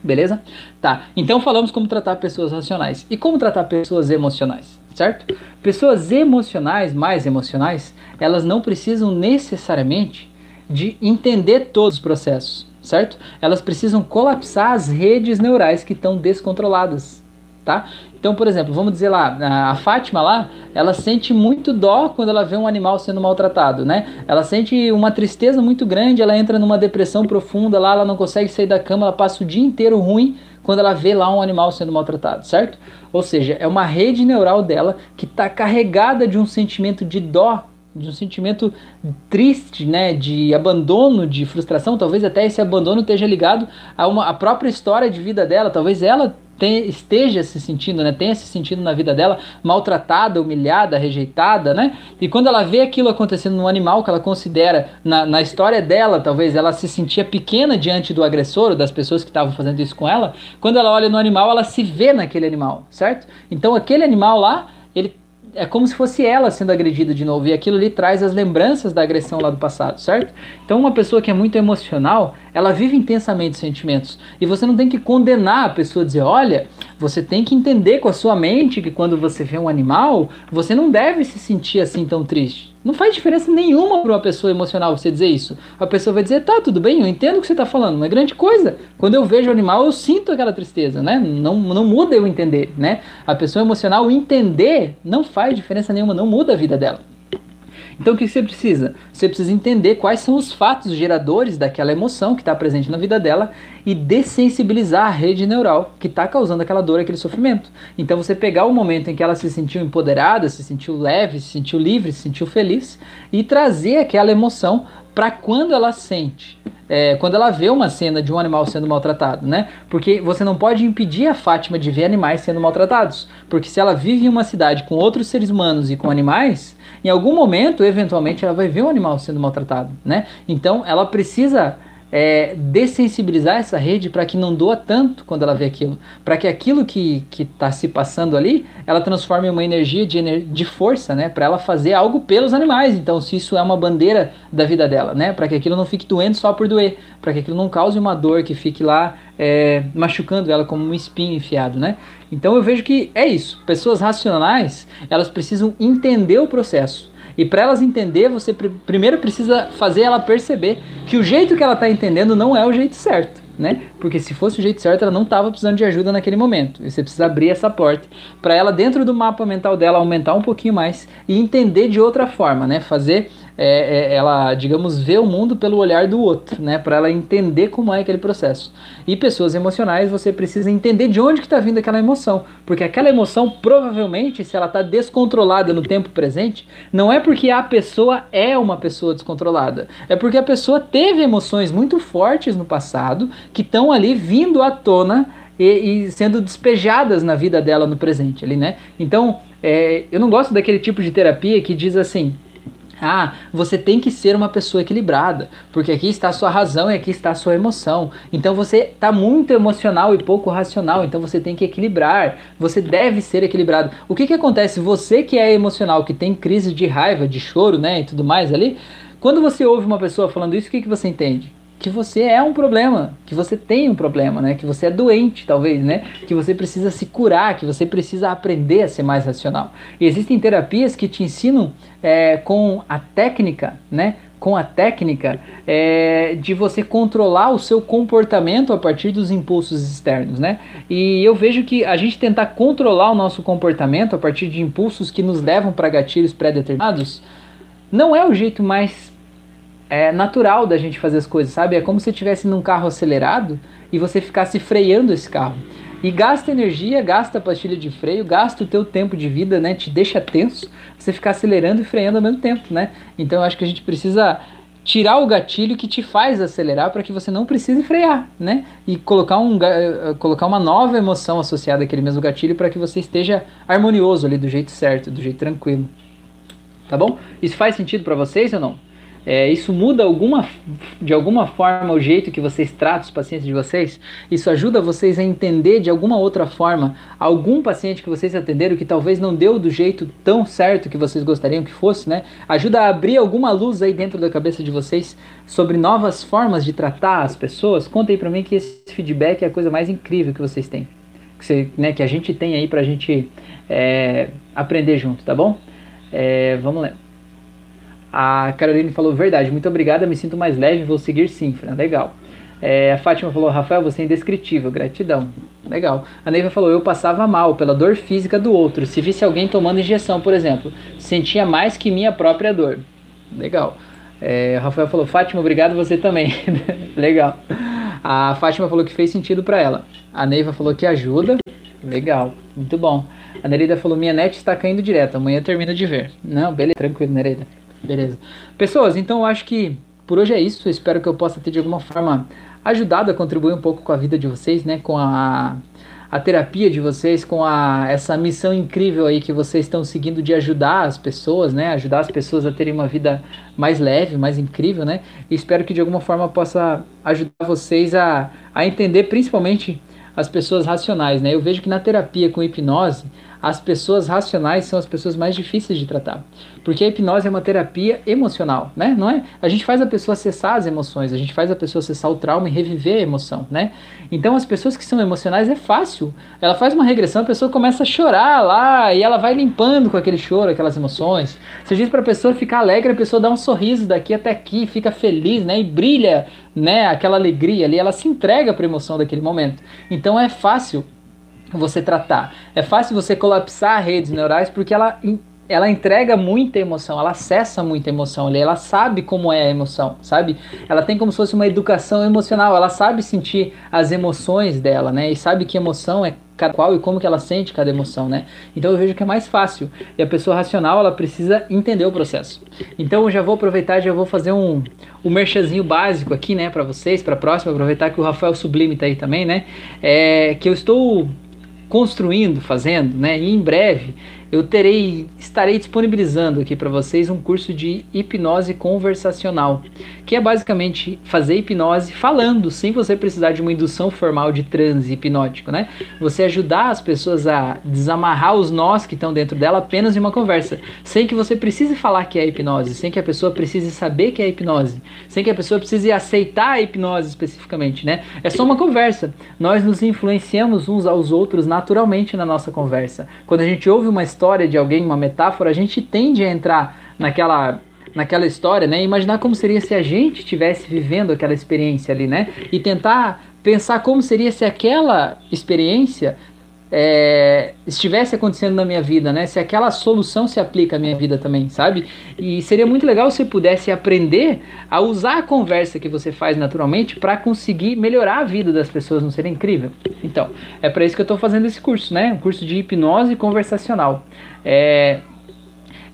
S1: Beleza? Tá, então falamos como tratar pessoas racionais. E como tratar pessoas emocionais, certo? Pessoas emocionais, mais emocionais, elas não precisam necessariamente de entender todos os processos certo? Elas precisam colapsar as redes neurais que estão descontroladas, tá? Então, por exemplo, vamos dizer lá, a Fátima lá, ela sente muito dó quando ela vê um animal sendo maltratado, né? Ela sente uma tristeza muito grande, ela entra numa depressão profunda lá, ela não consegue sair da cama, ela passa o dia inteiro ruim quando ela vê lá um animal sendo maltratado, certo? Ou seja, é uma rede neural dela que está carregada de um sentimento de dó de um sentimento triste, né, de abandono, de frustração, talvez até esse abandono esteja ligado a uma a própria história de vida dela, talvez ela tem, esteja se sentindo, né, tenha se sentido na vida dela maltratada, humilhada, rejeitada, né? E quando ela vê aquilo acontecendo no animal que ela considera na, na história dela, talvez ela se sentia pequena diante do agressor ou das pessoas que estavam fazendo isso com ela. Quando ela olha no animal, ela se vê naquele animal, certo? Então aquele animal lá, é como se fosse ela sendo agredida de novo, e aquilo lhe traz as lembranças da agressão lá do passado, certo? Então, uma pessoa que é muito emocional, ela vive intensamente sentimentos, e você não tem que condenar a pessoa, dizer, olha, você tem que entender com a sua mente que quando você vê um animal, você não deve se sentir assim tão triste. Não faz diferença nenhuma para uma pessoa emocional você dizer isso. A pessoa vai dizer, tá, tudo bem, eu entendo o que você está falando, não é grande coisa. Quando eu vejo o animal, eu sinto aquela tristeza, né? Não, não muda eu entender, né? A pessoa emocional entender não faz diferença nenhuma, não muda a vida dela. Então o que você precisa? Você precisa entender quais são os fatos geradores daquela emoção que está presente na vida dela e dessensibilizar a rede neural que está causando aquela dor, aquele sofrimento. Então você pegar o momento em que ela se sentiu empoderada, se sentiu leve, se sentiu livre, se sentiu feliz e trazer aquela emoção para quando ela sente, é, quando ela vê uma cena de um animal sendo maltratado, né? Porque você não pode impedir a Fátima de ver animais sendo maltratados, porque se ela vive em uma cidade com outros seres humanos e com animais, em algum momento, eventualmente, ela vai ver um animal sendo maltratado, né? Então, ela precisa é, dessensibilizar essa rede para que não doa tanto quando ela vê aquilo, para que aquilo que está se passando ali, ela transforme em uma energia de, ener de força, né, para ela fazer algo pelos animais. Então, se isso é uma bandeira da vida dela, né, para que aquilo não fique doendo só por doer, para que aquilo não cause uma dor que fique lá é, machucando ela como um espinho enfiado, né? Então eu vejo que é isso. Pessoas racionais, elas precisam entender o processo e para elas entender, você pr primeiro precisa fazer ela perceber que o jeito que ela está entendendo não é o jeito certo. Né? Porque se fosse o jeito certo, ela não estava precisando de ajuda naquele momento. E você precisa abrir essa porta para ela, dentro do mapa mental dela, aumentar um pouquinho mais e entender de outra forma, né? Fazer é, é, ela, digamos, vê o mundo pelo olhar do outro, né? Para ela entender como é aquele processo. E pessoas emocionais, você precisa entender de onde que está vindo aquela emoção, porque aquela emoção, provavelmente, se ela está descontrolada no tempo presente, não é porque a pessoa é uma pessoa descontrolada, é porque a pessoa teve emoções muito fortes no passado que estão ali vindo à tona e, e, sendo despejadas na vida dela no presente ali, né? Então, é, eu não gosto daquele tipo de terapia que diz assim, ah, você tem que ser uma pessoa equilibrada, porque aqui está a sua razão e aqui está a sua emoção. Então você está muito emocional e pouco racional, então você tem que equilibrar. Você deve ser equilibrado. O que, que acontece? Você que é emocional, que tem crise de raiva, de choro, né, e tudo mais ali, quando você ouve uma pessoa falando isso, o que, que você entende? que você é um problema, que você tem um problema, né? Que você é doente, talvez, né? Que você precisa se curar, que você precisa aprender a ser mais racional. E existem terapias que te ensinam é, com a técnica, né? Com a técnica é, de você controlar o seu comportamento a partir dos impulsos externos, né? E eu vejo que a gente tentar controlar o nosso comportamento a partir de impulsos que nos levam para gatilhos pré-determinados não é o jeito mais é natural da gente fazer as coisas, sabe? É como se estivesse num carro acelerado e você ficasse freando esse carro. E gasta energia, gasta pastilha de freio, gasta o teu tempo de vida, né? Te deixa tenso você ficar acelerando e freando ao mesmo tempo, né? Então eu acho que a gente precisa tirar o gatilho que te faz acelerar para que você não precise frear, né? E colocar, um, eh, colocar uma nova emoção associada àquele mesmo gatilho para que você esteja harmonioso ali do jeito certo, do jeito tranquilo. Tá bom? Isso faz sentido para vocês ou não? É, isso muda alguma, de alguma forma o jeito que vocês tratam os pacientes de vocês? Isso ajuda vocês a entender de alguma outra forma algum paciente que vocês atenderam que talvez não deu do jeito tão certo que vocês gostariam que fosse, né? Ajuda a abrir alguma luz aí dentro da cabeça de vocês sobre novas formas de tratar as pessoas? Conta aí pra mim que esse feedback é a coisa mais incrível que vocês têm. Que, você, né, que a gente tem aí pra gente é, aprender junto, tá bom? É, vamos lá. A Caroline falou, verdade, muito obrigada, me sinto mais leve, vou seguir sim. Legal. É, a Fátima falou, Rafael, você é indescritível, gratidão. Legal. A Neiva falou, eu passava mal pela dor física do outro. Se visse alguém tomando injeção, por exemplo, sentia mais que minha própria dor. Legal. É, o Rafael falou, Fátima, obrigado você também. Legal. A Fátima falou que fez sentido para ela. A Neiva falou que ajuda. Legal, muito bom. A Nereida falou, minha net está caindo direto, amanhã termina de ver. Não, beleza, tranquilo, Nereida. Beleza. Pessoas, então eu acho que por hoje é isso. Eu espero que eu possa ter de alguma forma ajudado a contribuir um pouco com a vida de vocês, né? Com a, a terapia de vocês, com a, essa missão incrível aí que vocês estão seguindo de ajudar as pessoas, né? Ajudar as pessoas a terem uma vida mais leve, mais incrível, né? E espero que de alguma forma possa ajudar vocês a, a entender principalmente as pessoas racionais, né? Eu vejo que na terapia com hipnose as pessoas racionais são as pessoas mais difíceis de tratar. Porque a hipnose é uma terapia emocional, né? Não é? A gente faz a pessoa acessar as emoções, a gente faz a pessoa acessar o trauma e reviver a emoção, né? Então as pessoas que são emocionais é fácil. Ela faz uma regressão, a pessoa começa a chorar lá e ela vai limpando com aquele choro, aquelas emoções. Você diz para a pessoa ficar alegre, a pessoa dá um sorriso daqui até aqui, fica feliz, né? E brilha, né? Aquela alegria ali, ela se entrega para a emoção daquele momento. Então é fácil você tratar. É fácil você colapsar redes neurais porque ela, ela entrega muita emoção, ela acessa muita emoção ela sabe como é a emoção, sabe? Ela tem como se fosse uma educação emocional, ela sabe sentir as emoções dela, né? E sabe que emoção é cada qual e como que ela sente cada emoção, né? Então eu vejo que é mais fácil. E a pessoa racional, ela precisa entender o processo. Então eu já vou aproveitar, já vou fazer um, um merchazinho básico aqui, né, para vocês, para próxima, aproveitar que o Rafael Sublime tá aí também, né? É, que eu estou construindo, fazendo, né? E em breve eu terei, estarei disponibilizando aqui para vocês um curso de hipnose conversacional, que é basicamente fazer hipnose falando, sem você precisar de uma indução formal de transe hipnótico, né? Você ajudar as pessoas a desamarrar os nós que estão dentro dela apenas em uma conversa, sem que você precise falar que é hipnose, sem que a pessoa precise saber que é hipnose, sem que a pessoa precise aceitar a hipnose especificamente, né? É só uma conversa. Nós nos influenciamos uns aos outros naturalmente na nossa conversa. Quando a gente ouve uma história história de alguém, uma metáfora, a gente tende a entrar naquela naquela história, né? Imaginar como seria se a gente estivesse vivendo aquela experiência ali, né? E tentar pensar como seria se aquela experiência é, estivesse acontecendo na minha vida, né? Se aquela solução se aplica à minha vida também, sabe? E seria muito legal se pudesse aprender a usar a conversa que você faz naturalmente para conseguir melhorar a vida das pessoas, não seria incrível? Então, é para isso que eu estou fazendo esse curso, né? Um curso de hipnose conversacional. É,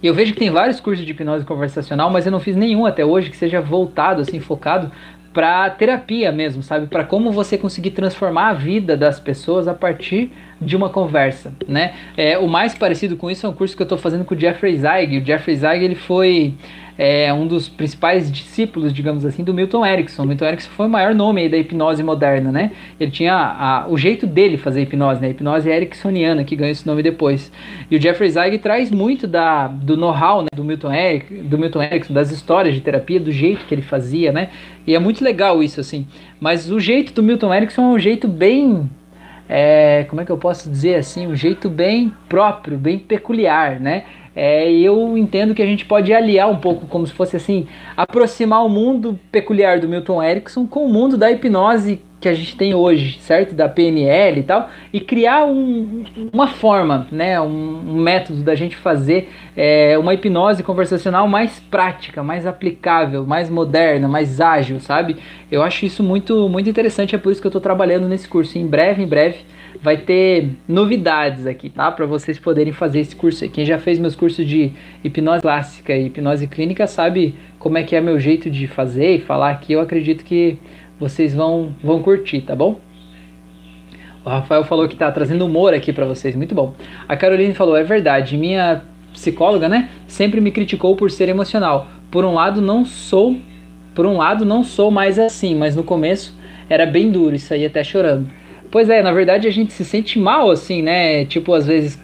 S1: e eu vejo que tem vários cursos de hipnose conversacional, mas eu não fiz nenhum até hoje que seja voltado, assim, focado para terapia mesmo, sabe? Para como você conseguir transformar a vida das pessoas a partir de uma conversa, né? É, o mais parecido com isso é um curso que eu estou fazendo com o Jeffrey Zeig. O Jeffrey Zeig ele foi é, um dos principais discípulos, digamos assim, do Milton Erickson. O Milton Erickson foi o maior nome da hipnose moderna, né? Ele tinha a, o jeito dele fazer hipnose, né? A hipnose ericksoniana, que ganhou esse nome depois. E o Jeffrey Zeig traz muito da, do know-how né, do, Milton do Milton Erickson, das histórias de terapia, do jeito que ele fazia, né? E é muito legal isso, assim. Mas o jeito do Milton Erickson é um jeito bem é, como é que eu posso dizer assim, um jeito bem próprio, bem peculiar, né? É, eu entendo que a gente pode aliar um pouco, como se fosse assim, aproximar o mundo peculiar do Milton Erickson com o mundo da hipnose que a gente tem hoje, certo? Da PNL e tal, e criar um, uma forma, né? Um, um, método da gente fazer é, uma hipnose conversacional mais prática, mais aplicável, mais moderna, mais ágil, sabe? Eu acho isso muito, muito interessante, é por isso que eu estou trabalhando nesse curso. Em breve, em breve, vai ter novidades aqui, tá? Para vocês poderem fazer esse curso. Quem já fez meus cursos de hipnose clássica e hipnose clínica sabe como é que é meu jeito de fazer e falar aqui. Eu acredito que vocês vão, vão curtir, tá bom? O Rafael falou que tá trazendo humor aqui para vocês, muito bom. A Caroline falou, é verdade, minha psicóloga, né, sempre me criticou por ser emocional. Por um lado, não sou, por um lado, não sou mais assim, mas no começo era bem duro, isso aí até chorando. Pois é, na verdade a gente se sente mal assim, né? Tipo, às vezes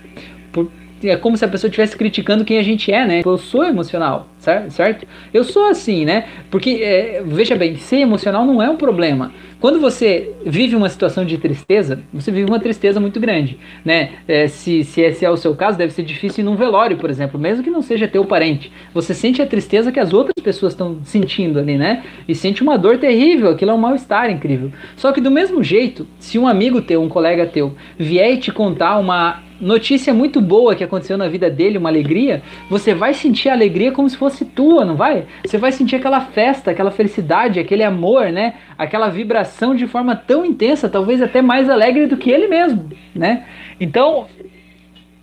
S1: por, é como se a pessoa estivesse criticando quem a gente é, né? Eu sou emocional, certo? Eu sou assim, né? Porque, é, veja bem, ser emocional não é um problema. Quando você vive uma situação de tristeza, você vive uma tristeza muito grande, né? É, se, se esse é o seu caso, deve ser difícil ir num velório, por exemplo, mesmo que não seja teu parente. Você sente a tristeza que as outras pessoas estão sentindo ali, né? E sente uma dor terrível, aquilo é um mal-estar incrível. Só que do mesmo jeito, se um amigo teu, um colega teu, vier e te contar uma notícia muito boa que aconteceu na vida dele, uma alegria, você vai sentir a alegria como se fosse tua, não vai? Você vai sentir aquela festa, aquela felicidade, aquele amor, né? Aquela vibração de forma tão intensa, talvez até mais alegre do que ele mesmo, né? Então,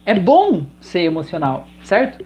S1: é bom ser emocional, certo?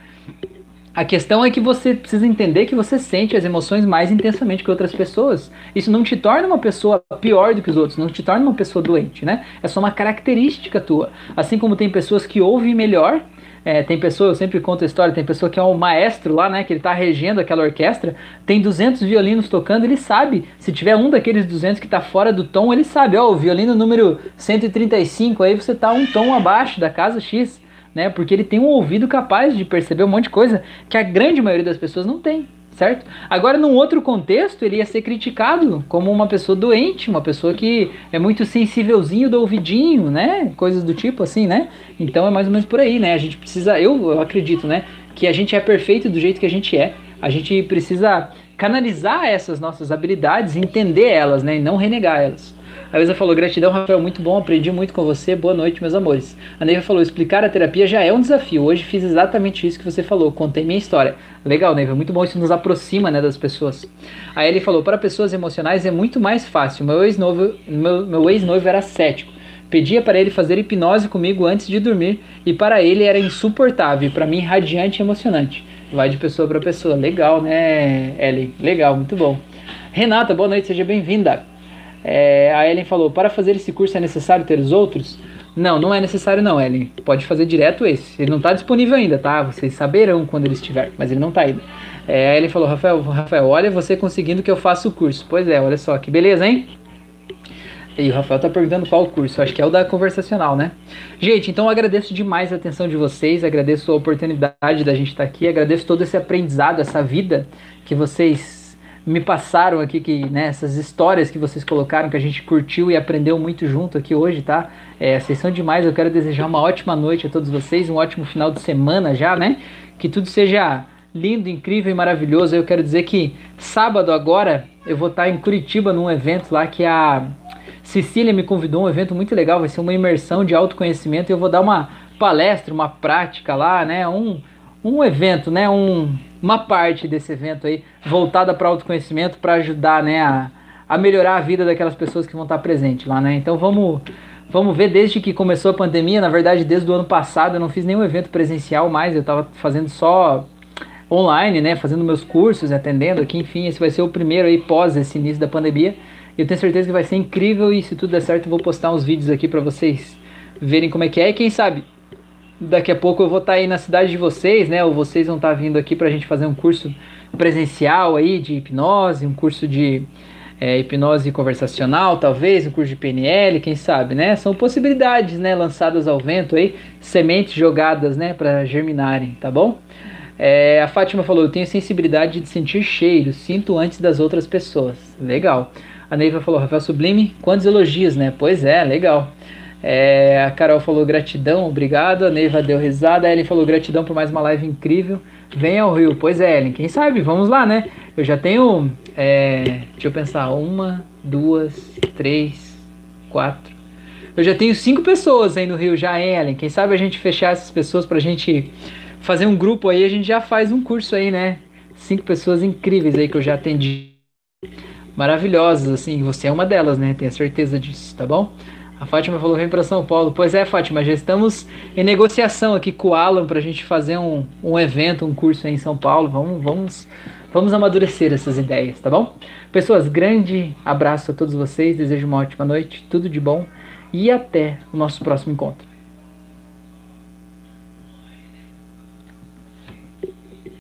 S1: A questão é que você precisa entender que você sente as emoções mais intensamente que outras pessoas. Isso não te torna uma pessoa pior do que os outros, não te torna uma pessoa doente, né? É só uma característica tua. Assim como tem pessoas que ouvem melhor, é, tem pessoa, eu sempre conto a história, tem pessoa que é um maestro lá, né, que ele tá regendo aquela orquestra, tem 200 violinos tocando, ele sabe, se tiver um daqueles 200 que tá fora do tom, ele sabe, ó, o violino número 135, aí você tá um tom abaixo da casa X né? Porque ele tem um ouvido capaz de perceber um monte de coisa que a grande maioria das pessoas não tem, certo? Agora, num outro contexto, ele ia ser criticado como uma pessoa doente, uma pessoa que é muito sensívelzinho do ouvidinho, né? Coisas do tipo assim, né? Então é mais ou menos por aí, né? A gente precisa, eu, eu acredito, né? Que a gente é perfeito do jeito que a gente é. A gente precisa canalizar essas nossas habilidades, entender elas, né? E não renegar elas. A Luísa falou, gratidão, Rafael, muito bom, aprendi muito com você, boa noite, meus amores. A Neiva falou, explicar a terapia já é um desafio. Hoje fiz exatamente isso que você falou, contei minha história. Legal, Neiva, muito bom, isso nos aproxima né, das pessoas. Aí ele falou, para pessoas emocionais é muito mais fácil. Meu ex-noivo meu, meu ex era cético. Pedia para ele fazer hipnose comigo antes de dormir e para ele era insuportável, para mim radiante e emocionante. Vai de pessoa para pessoa. Legal, né, Ellen? Legal, muito bom. Renata, boa noite, seja bem-vinda. É, a Ellen falou: para fazer esse curso é necessário ter os outros? Não, não é necessário não, Ellen. Pode fazer direto esse. Ele não está disponível ainda, tá? Vocês saberão quando ele estiver, mas ele não está ainda. É, a Ellen falou: Rafael, Rafael, olha você conseguindo que eu faça o curso. Pois é, olha só que beleza, hein? E o Rafael tá perguntando qual o curso, acho que é o da conversacional, né? Gente, então eu agradeço demais a atenção de vocês, agradeço a oportunidade da gente estar tá aqui, agradeço todo esse aprendizado, essa vida que vocês me passaram aqui que né, histórias que vocês colocaram que a gente curtiu e aprendeu muito junto aqui hoje, tá? É, vocês são demais. Eu quero desejar uma ótima noite a todos vocês, um ótimo final de semana já, né? Que tudo seja lindo, incrível e maravilhoso. Eu quero dizer que sábado agora eu vou estar em Curitiba num evento lá que a Cecília me convidou, um evento muito legal, vai ser uma imersão de autoconhecimento e eu vou dar uma palestra, uma prática lá, né? Um um evento, né, um, uma parte desse evento aí voltada para autoconhecimento para ajudar, né, a, a melhorar a vida daquelas pessoas que vão estar presentes lá, né? Então vamos vamos ver desde que começou a pandemia, na verdade desde o ano passado eu não fiz nenhum evento presencial mais, eu estava fazendo só online, né, fazendo meus cursos, atendendo aqui, enfim, esse vai ser o primeiro aí pós esse início da pandemia. Eu tenho certeza que vai ser incrível e se tudo der certo eu vou postar uns vídeos aqui para vocês verem como é que é e quem sabe daqui a pouco eu vou estar tá aí na cidade de vocês, né? Ou vocês vão estar tá vindo aqui para a gente fazer um curso presencial aí de hipnose, um curso de é, hipnose conversacional, talvez, um curso de PNL, quem sabe, né? São possibilidades, né? Lançadas ao vento aí, sementes jogadas, né? Para germinarem, tá bom? É, a Fátima falou: Eu tenho sensibilidade de sentir cheiro, sinto antes das outras pessoas. Legal. A Neiva falou: Rafael Sublime, quantos elogios, né? Pois é, legal. É, a Carol falou gratidão, obrigado. A Neiva deu risada. A Ellen falou gratidão por mais uma live incrível. Venha ao Rio. Pois é, Ellen, quem sabe? Vamos lá, né? Eu já tenho. É, deixa eu pensar. Uma, duas, três, quatro. Eu já tenho cinco pessoas aí no Rio já, hein, Ellen? Quem sabe a gente fechar essas pessoas pra gente fazer um grupo aí, a gente já faz um curso aí, né? Cinco pessoas incríveis aí que eu já atendi. Maravilhosas, assim, você é uma delas, né? Tenho certeza disso, tá bom? A Fátima falou: vem para São Paulo. Pois é, Fátima, já estamos em negociação aqui com o Alan para a gente fazer um, um evento, um curso aí em São Paulo. Vamos, vamos, vamos amadurecer essas ideias, tá bom? Pessoas, grande abraço a todos vocês. Desejo uma ótima noite, tudo de bom e até o nosso próximo encontro.